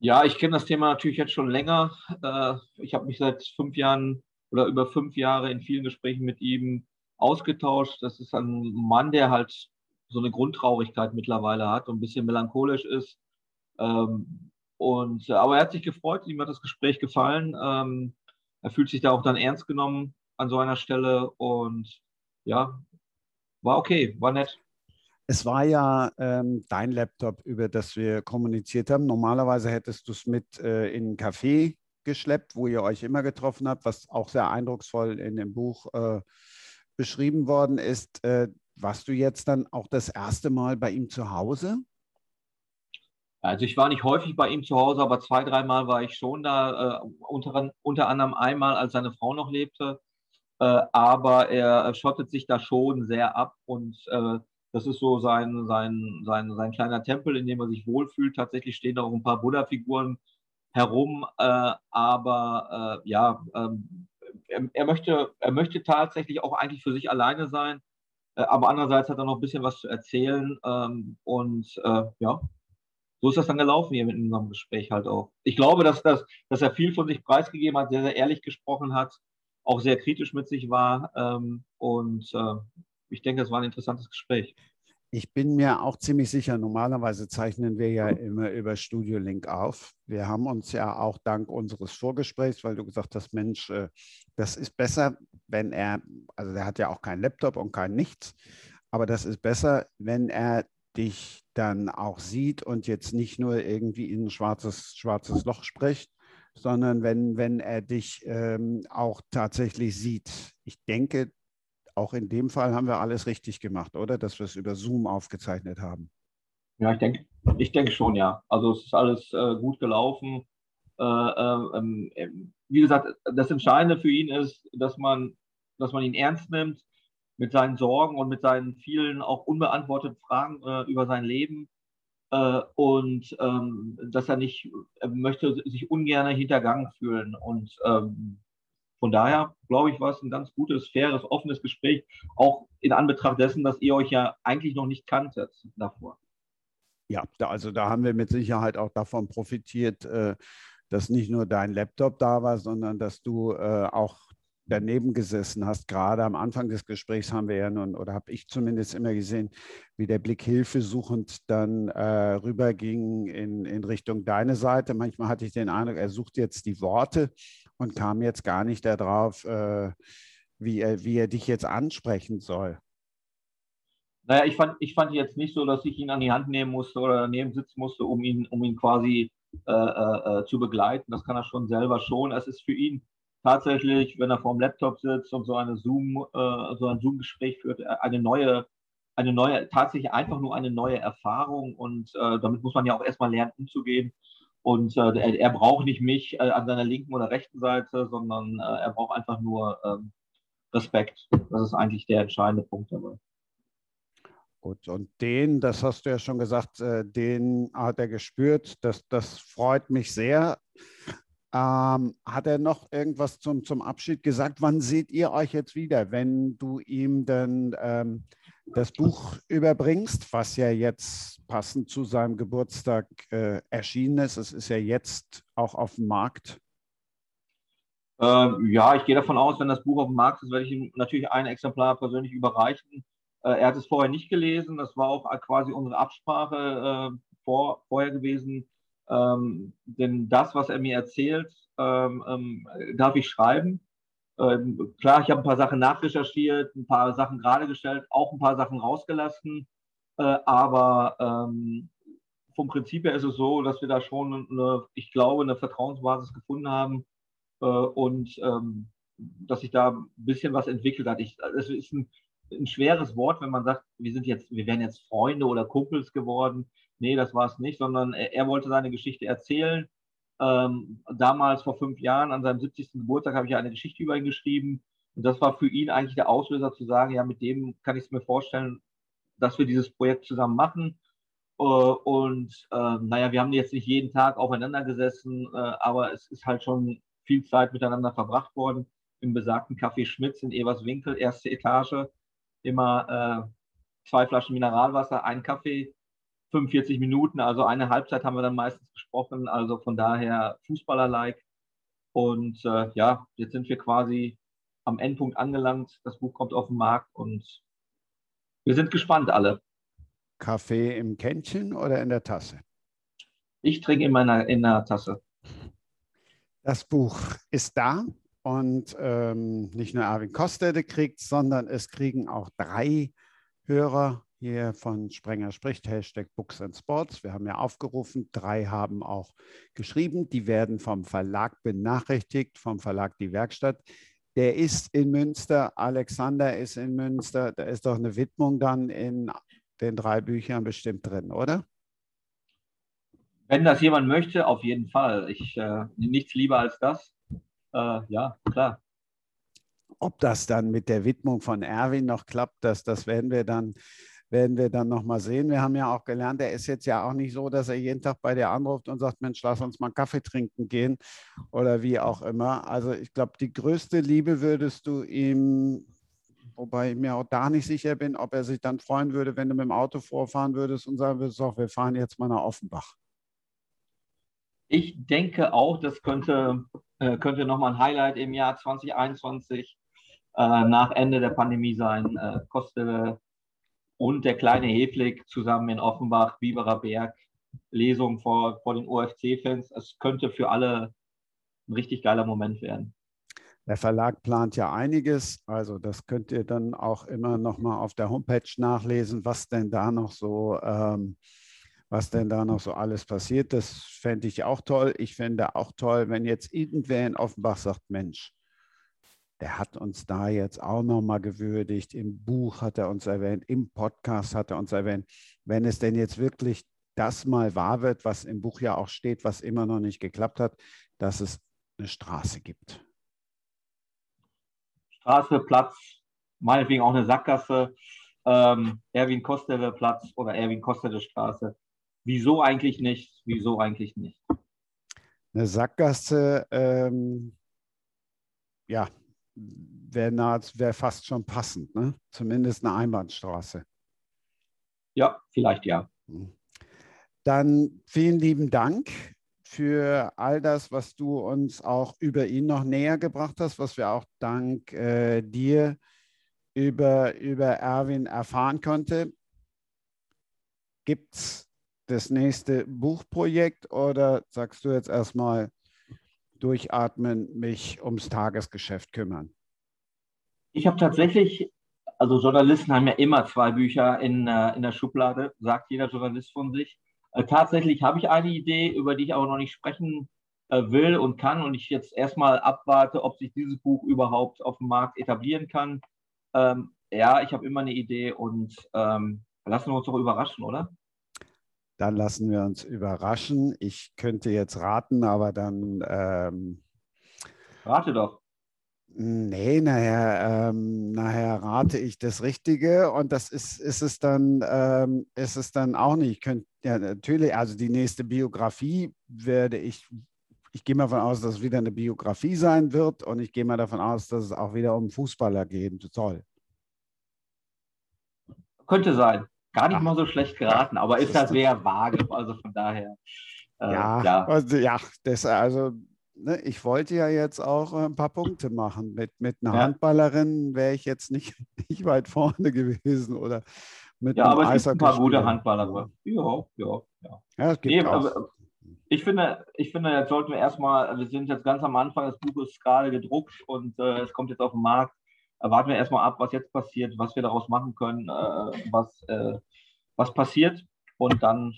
Ja, ich kenne das Thema natürlich jetzt schon länger. Äh, ich habe mich seit fünf Jahren oder über fünf Jahre in vielen Gesprächen mit ihm ausgetauscht. Das ist ein Mann, der halt so eine Grundtraurigkeit mittlerweile hat und ein bisschen melancholisch ist. Ähm, und, aber er hat sich gefreut, ihm hat das Gespräch gefallen. Ähm, er fühlt sich da auch dann ernst genommen an so einer Stelle und ja, war okay, war nett. Es war ja ähm, dein Laptop, über das wir kommuniziert haben. Normalerweise hättest du es mit äh, in ein Café geschleppt, wo ihr euch immer getroffen habt, was auch sehr eindrucksvoll in dem Buch äh, beschrieben worden ist. Äh, warst du jetzt dann auch das erste Mal bei ihm zu Hause? Also ich war nicht häufig bei ihm zu Hause, aber zwei, dreimal war ich schon da, äh, unter, unter anderem einmal, als seine Frau noch lebte. Äh, aber er schottet sich da schon sehr ab und äh, das ist so sein, sein, sein, sein kleiner Tempel, in dem er sich wohlfühlt. Tatsächlich stehen da auch ein paar Buddha-Figuren herum, äh, aber äh, ja, ähm, er, er, möchte, er möchte tatsächlich auch eigentlich für sich alleine sein, äh, aber andererseits hat er noch ein bisschen was zu erzählen ähm, und ja, so ist das dann gelaufen hier mit unserem Gespräch halt auch. Ich glaube, dass, dass, dass er viel von sich preisgegeben hat, sehr, sehr ehrlich gesprochen hat, auch sehr kritisch mit sich war. Ähm, und äh, ich denke, es war ein interessantes Gespräch. Ich bin mir auch ziemlich sicher, normalerweise zeichnen wir ja immer über Studio Link auf. Wir haben uns ja auch dank unseres Vorgesprächs, weil du gesagt hast, Mensch, äh, das ist besser, wenn er, also der hat ja auch keinen Laptop und kein Nichts, aber das ist besser, wenn er dich dann auch sieht und jetzt nicht nur irgendwie in ein schwarzes, schwarzes Loch spricht, sondern wenn, wenn er dich ähm, auch tatsächlich sieht. Ich denke, auch in dem Fall haben wir alles richtig gemacht, oder? Dass wir es über Zoom aufgezeichnet haben. Ja, ich denke, ich denke schon, ja. Also es ist alles äh, gut gelaufen. Äh, äh, ähm, ähm, wie gesagt, das Entscheidende für ihn ist, dass man, dass man ihn ernst nimmt, mit seinen Sorgen und mit seinen vielen auch unbeantworteten Fragen äh, über sein Leben. Äh, und ähm, dass er nicht, er möchte sich ungern hintergangen fühlen. Und ähm, von daher, glaube ich, war es ein ganz gutes, faires, offenes Gespräch, auch in Anbetracht dessen, dass ihr euch ja eigentlich noch nicht kanntet davor. Ja, da, also da haben wir mit Sicherheit auch davon profitiert, äh, dass nicht nur dein Laptop da war, sondern dass du äh, auch daneben gesessen hast. Gerade am Anfang des Gesprächs haben wir ja nun, oder habe ich zumindest immer gesehen, wie der Blick hilfesuchend dann äh, rüberging in, in Richtung deine Seite. Manchmal hatte ich den Eindruck, er sucht jetzt die Worte und kam jetzt gar nicht darauf, äh, wie, er, wie er dich jetzt ansprechen soll. Naja, ich fand, ich fand jetzt nicht so, dass ich ihn an die Hand nehmen musste oder daneben sitzen musste, um ihn, um ihn quasi äh, äh, äh zu begleiten. Das kann er schon selber schon. Es ist für ihn tatsächlich, wenn er vor dem Laptop sitzt und so eine Zoom, äh, so ein Zoom-Gespräch führt, äh, eine neue, eine neue, tatsächlich einfach nur eine neue Erfahrung und äh, damit muss man ja auch erstmal lernen, umzugehen. Und äh, er, er, braucht nicht mich äh, an seiner linken oder rechten Seite, sondern äh, er braucht einfach nur ähm, Respekt. Das ist eigentlich der entscheidende Punkt dabei. Gut, und den, das hast du ja schon gesagt, den hat er gespürt. Das, das freut mich sehr. Ähm, hat er noch irgendwas zum, zum Abschied gesagt? Wann seht ihr euch jetzt wieder, wenn du ihm dann ähm, das Buch überbringst, was ja jetzt passend zu seinem Geburtstag äh, erschienen ist? Es ist ja jetzt auch auf dem Markt. Ähm, ja, ich gehe davon aus, wenn das Buch auf dem Markt ist, werde ich ihm natürlich ein Exemplar persönlich überreichen. Äh, er hat es vorher nicht gelesen. Das war auch quasi unsere Absprache äh, vor, vorher gewesen ähm, denn das, was er mir erzählt, ähm, ähm, darf ich schreiben. Ähm, klar, ich habe ein paar Sachen nachrecherchiert, ein paar Sachen gerade gestellt, auch ein paar Sachen rausgelassen. Äh, aber ähm, vom Prinzip her ist es so, dass wir da schon, eine, ich glaube, eine Vertrauensbasis gefunden haben äh, und ähm, dass sich da ein bisschen was entwickelt hat. Es ist ein, ein schweres Wort, wenn man sagt, wir sind jetzt, wir wären jetzt Freunde oder Kumpels geworden. Nee, das war es nicht, sondern er, er, wollte seine Geschichte erzählen. Ähm, damals vor fünf Jahren, an seinem 70. Geburtstag, habe ich eine Geschichte über ihn geschrieben. Und das war für ihn eigentlich der Auslöser zu sagen, ja, mit dem kann ich es mir vorstellen, dass wir dieses Projekt zusammen machen. Äh, und äh, naja, wir haben jetzt nicht jeden Tag aufeinander gesessen, äh, aber es ist halt schon viel Zeit miteinander verbracht worden im besagten Café Schmitz in Everswinkel, erste Etage. Immer äh, zwei Flaschen Mineralwasser, ein Kaffee 45 Minuten, also eine Halbzeit haben wir dann meistens gesprochen, also von daher Fußballer-like. Und äh, ja, jetzt sind wir quasi am Endpunkt angelangt. Das Buch kommt auf den Markt und wir sind gespannt alle. Kaffee im Kännchen oder in der Tasse? Ich trinke in meiner in der Tasse. Das Buch ist da und ähm, nicht nur Arvin Kostede kriegt, sondern es kriegen auch drei Hörer hier von Sprenger spricht, Hashtag Books and Sports. Wir haben ja aufgerufen, drei haben auch geschrieben. Die werden vom Verlag benachrichtigt, vom Verlag Die Werkstatt. Der ist in Münster, Alexander ist in Münster. Da ist doch eine Widmung dann in den drei Büchern bestimmt drin, oder? Wenn das jemand möchte, auf jeden Fall. Ich äh, nichts lieber als das. Äh, ja, klar. Ob das dann mit der Widmung von Erwin noch klappt, das, das werden wir dann werden wir dann noch mal sehen. Wir haben ja auch gelernt, er ist jetzt ja auch nicht so, dass er jeden Tag bei dir anruft und sagt, Mensch, lass uns mal einen Kaffee trinken gehen oder wie auch immer. Also ich glaube, die größte Liebe würdest du ihm, wobei ich mir auch da nicht sicher bin, ob er sich dann freuen würde, wenn du mit dem Auto vorfahren würdest und sagen würdest, doch, wir fahren jetzt mal nach Offenbach. Ich denke auch, das könnte, äh, könnte nochmal ein Highlight im Jahr 2021 äh, nach Ende der Pandemie sein. Äh, Koste und der kleine Heflik zusammen in Offenbach, Biberer Berg, Lesung vor, vor den OFC-Fans. Es könnte für alle ein richtig geiler Moment werden. Der Verlag plant ja einiges, also das könnt ihr dann auch immer noch mal auf der Homepage nachlesen, was denn da noch so, ähm, was denn da noch so alles passiert. Das fände ich auch toll. Ich fände auch toll, wenn jetzt irgendwer in Offenbach sagt, Mensch, der hat uns da jetzt auch nochmal gewürdigt. Im Buch hat er uns erwähnt, im Podcast hat er uns erwähnt. Wenn es denn jetzt wirklich das mal wahr wird, was im Buch ja auch steht, was immer noch nicht geklappt hat, dass es eine Straße gibt. Straße, Platz, meinetwegen auch eine Sackgasse, ähm, Erwin Kostele Platz oder Erwin Kostele Straße. Wieso eigentlich nicht? Wieso eigentlich nicht? Eine Sackgasse, ähm, ja, wäre wär fast schon passend, ne? zumindest eine Einbahnstraße. Ja, vielleicht ja. Hm. Dann vielen lieben Dank für all das, was du uns auch über ihn noch näher gebracht hast, was wir auch dank äh, dir über, über Erwin erfahren konnten. Gibt es das nächste Buchprojekt oder sagst du jetzt erstmal, durchatmen, mich ums Tagesgeschäft kümmern? Ich habe tatsächlich, also Journalisten haben ja immer zwei Bücher in, äh, in der Schublade, sagt jeder Journalist von sich. Äh, tatsächlich habe ich eine Idee, über die ich aber noch nicht sprechen äh, will und kann und ich jetzt erstmal abwarte, ob sich dieses Buch überhaupt auf dem Markt etablieren kann. Ähm, ja, ich habe immer eine Idee und ähm, lassen wir uns doch überraschen, oder? Dann lassen wir uns überraschen. Ich könnte jetzt raten, aber dann. Ähm, Rate doch. Nee, nachher, ähm, nachher rate ich das Richtige und das ist, ist, es, dann, ähm, ist es dann auch nicht. Ich könnte, ja, natürlich, also die nächste Biografie werde ich, ich gehe mal davon aus, dass es wieder eine Biografie sein wird und ich gehe mal davon aus, dass es auch wieder um Fußballer gehen soll. Könnte sein gar nicht Ach. mal so schlecht geraten, aber ist halt sehr vage, also von daher. Äh, ja, ja. Also, ja, das, also ne, ich wollte ja jetzt auch ein paar Punkte machen. Mit, mit einer ja. Handballerin wäre ich jetzt nicht, nicht weit vorne gewesen oder mit Ja, aber es gibt ein paar gute Handballer. Ja, ja, ja. ja es gibt nee, auch. ich finde, ich finde, jetzt sollten wir erstmal, wir sind jetzt ganz am Anfang, das Buch ist gerade gedruckt und äh, es kommt jetzt auf den Markt warten wir erstmal ab, was jetzt passiert, was wir daraus machen können, äh, was, äh, was passiert und dann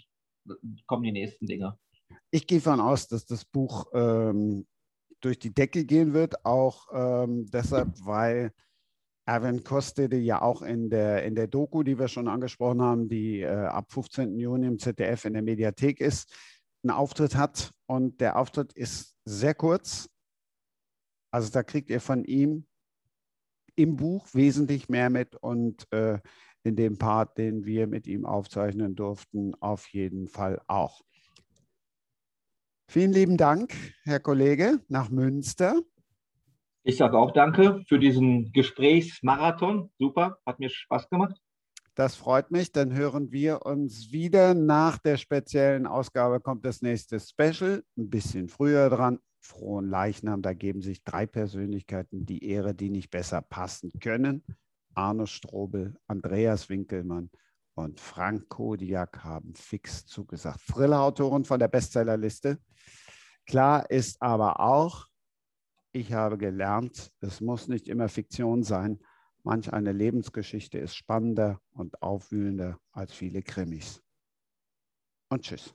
kommen die nächsten Dinge. Ich gehe davon aus, dass das Buch ähm, durch die Decke gehen wird, auch ähm, deshalb, weil Erwin Kostede ja auch in der, in der Doku, die wir schon angesprochen haben, die äh, ab 15. Juni im ZDF in der Mediathek ist, einen Auftritt hat. Und der Auftritt ist sehr kurz. Also da kriegt ihr von ihm im Buch wesentlich mehr mit und äh, in dem Part, den wir mit ihm aufzeichnen durften, auf jeden Fall auch. Vielen lieben Dank, Herr Kollege, nach Münster. Ich sage auch danke für diesen Gesprächsmarathon. Super, hat mir Spaß gemacht. Das freut mich. Dann hören wir uns wieder. Nach der speziellen Ausgabe kommt das nächste Special, ein bisschen früher dran frohen Leichnam, da geben sich drei Persönlichkeiten die Ehre, die nicht besser passen können. Arno Strobel, Andreas Winkelmann und Frank Kodiak haben fix zugesagt. Thriller-Autoren von der Bestsellerliste. Klar ist aber auch, ich habe gelernt, es muss nicht immer Fiktion sein. Manch eine Lebensgeschichte ist spannender und aufwühlender als viele Krimis. Und tschüss.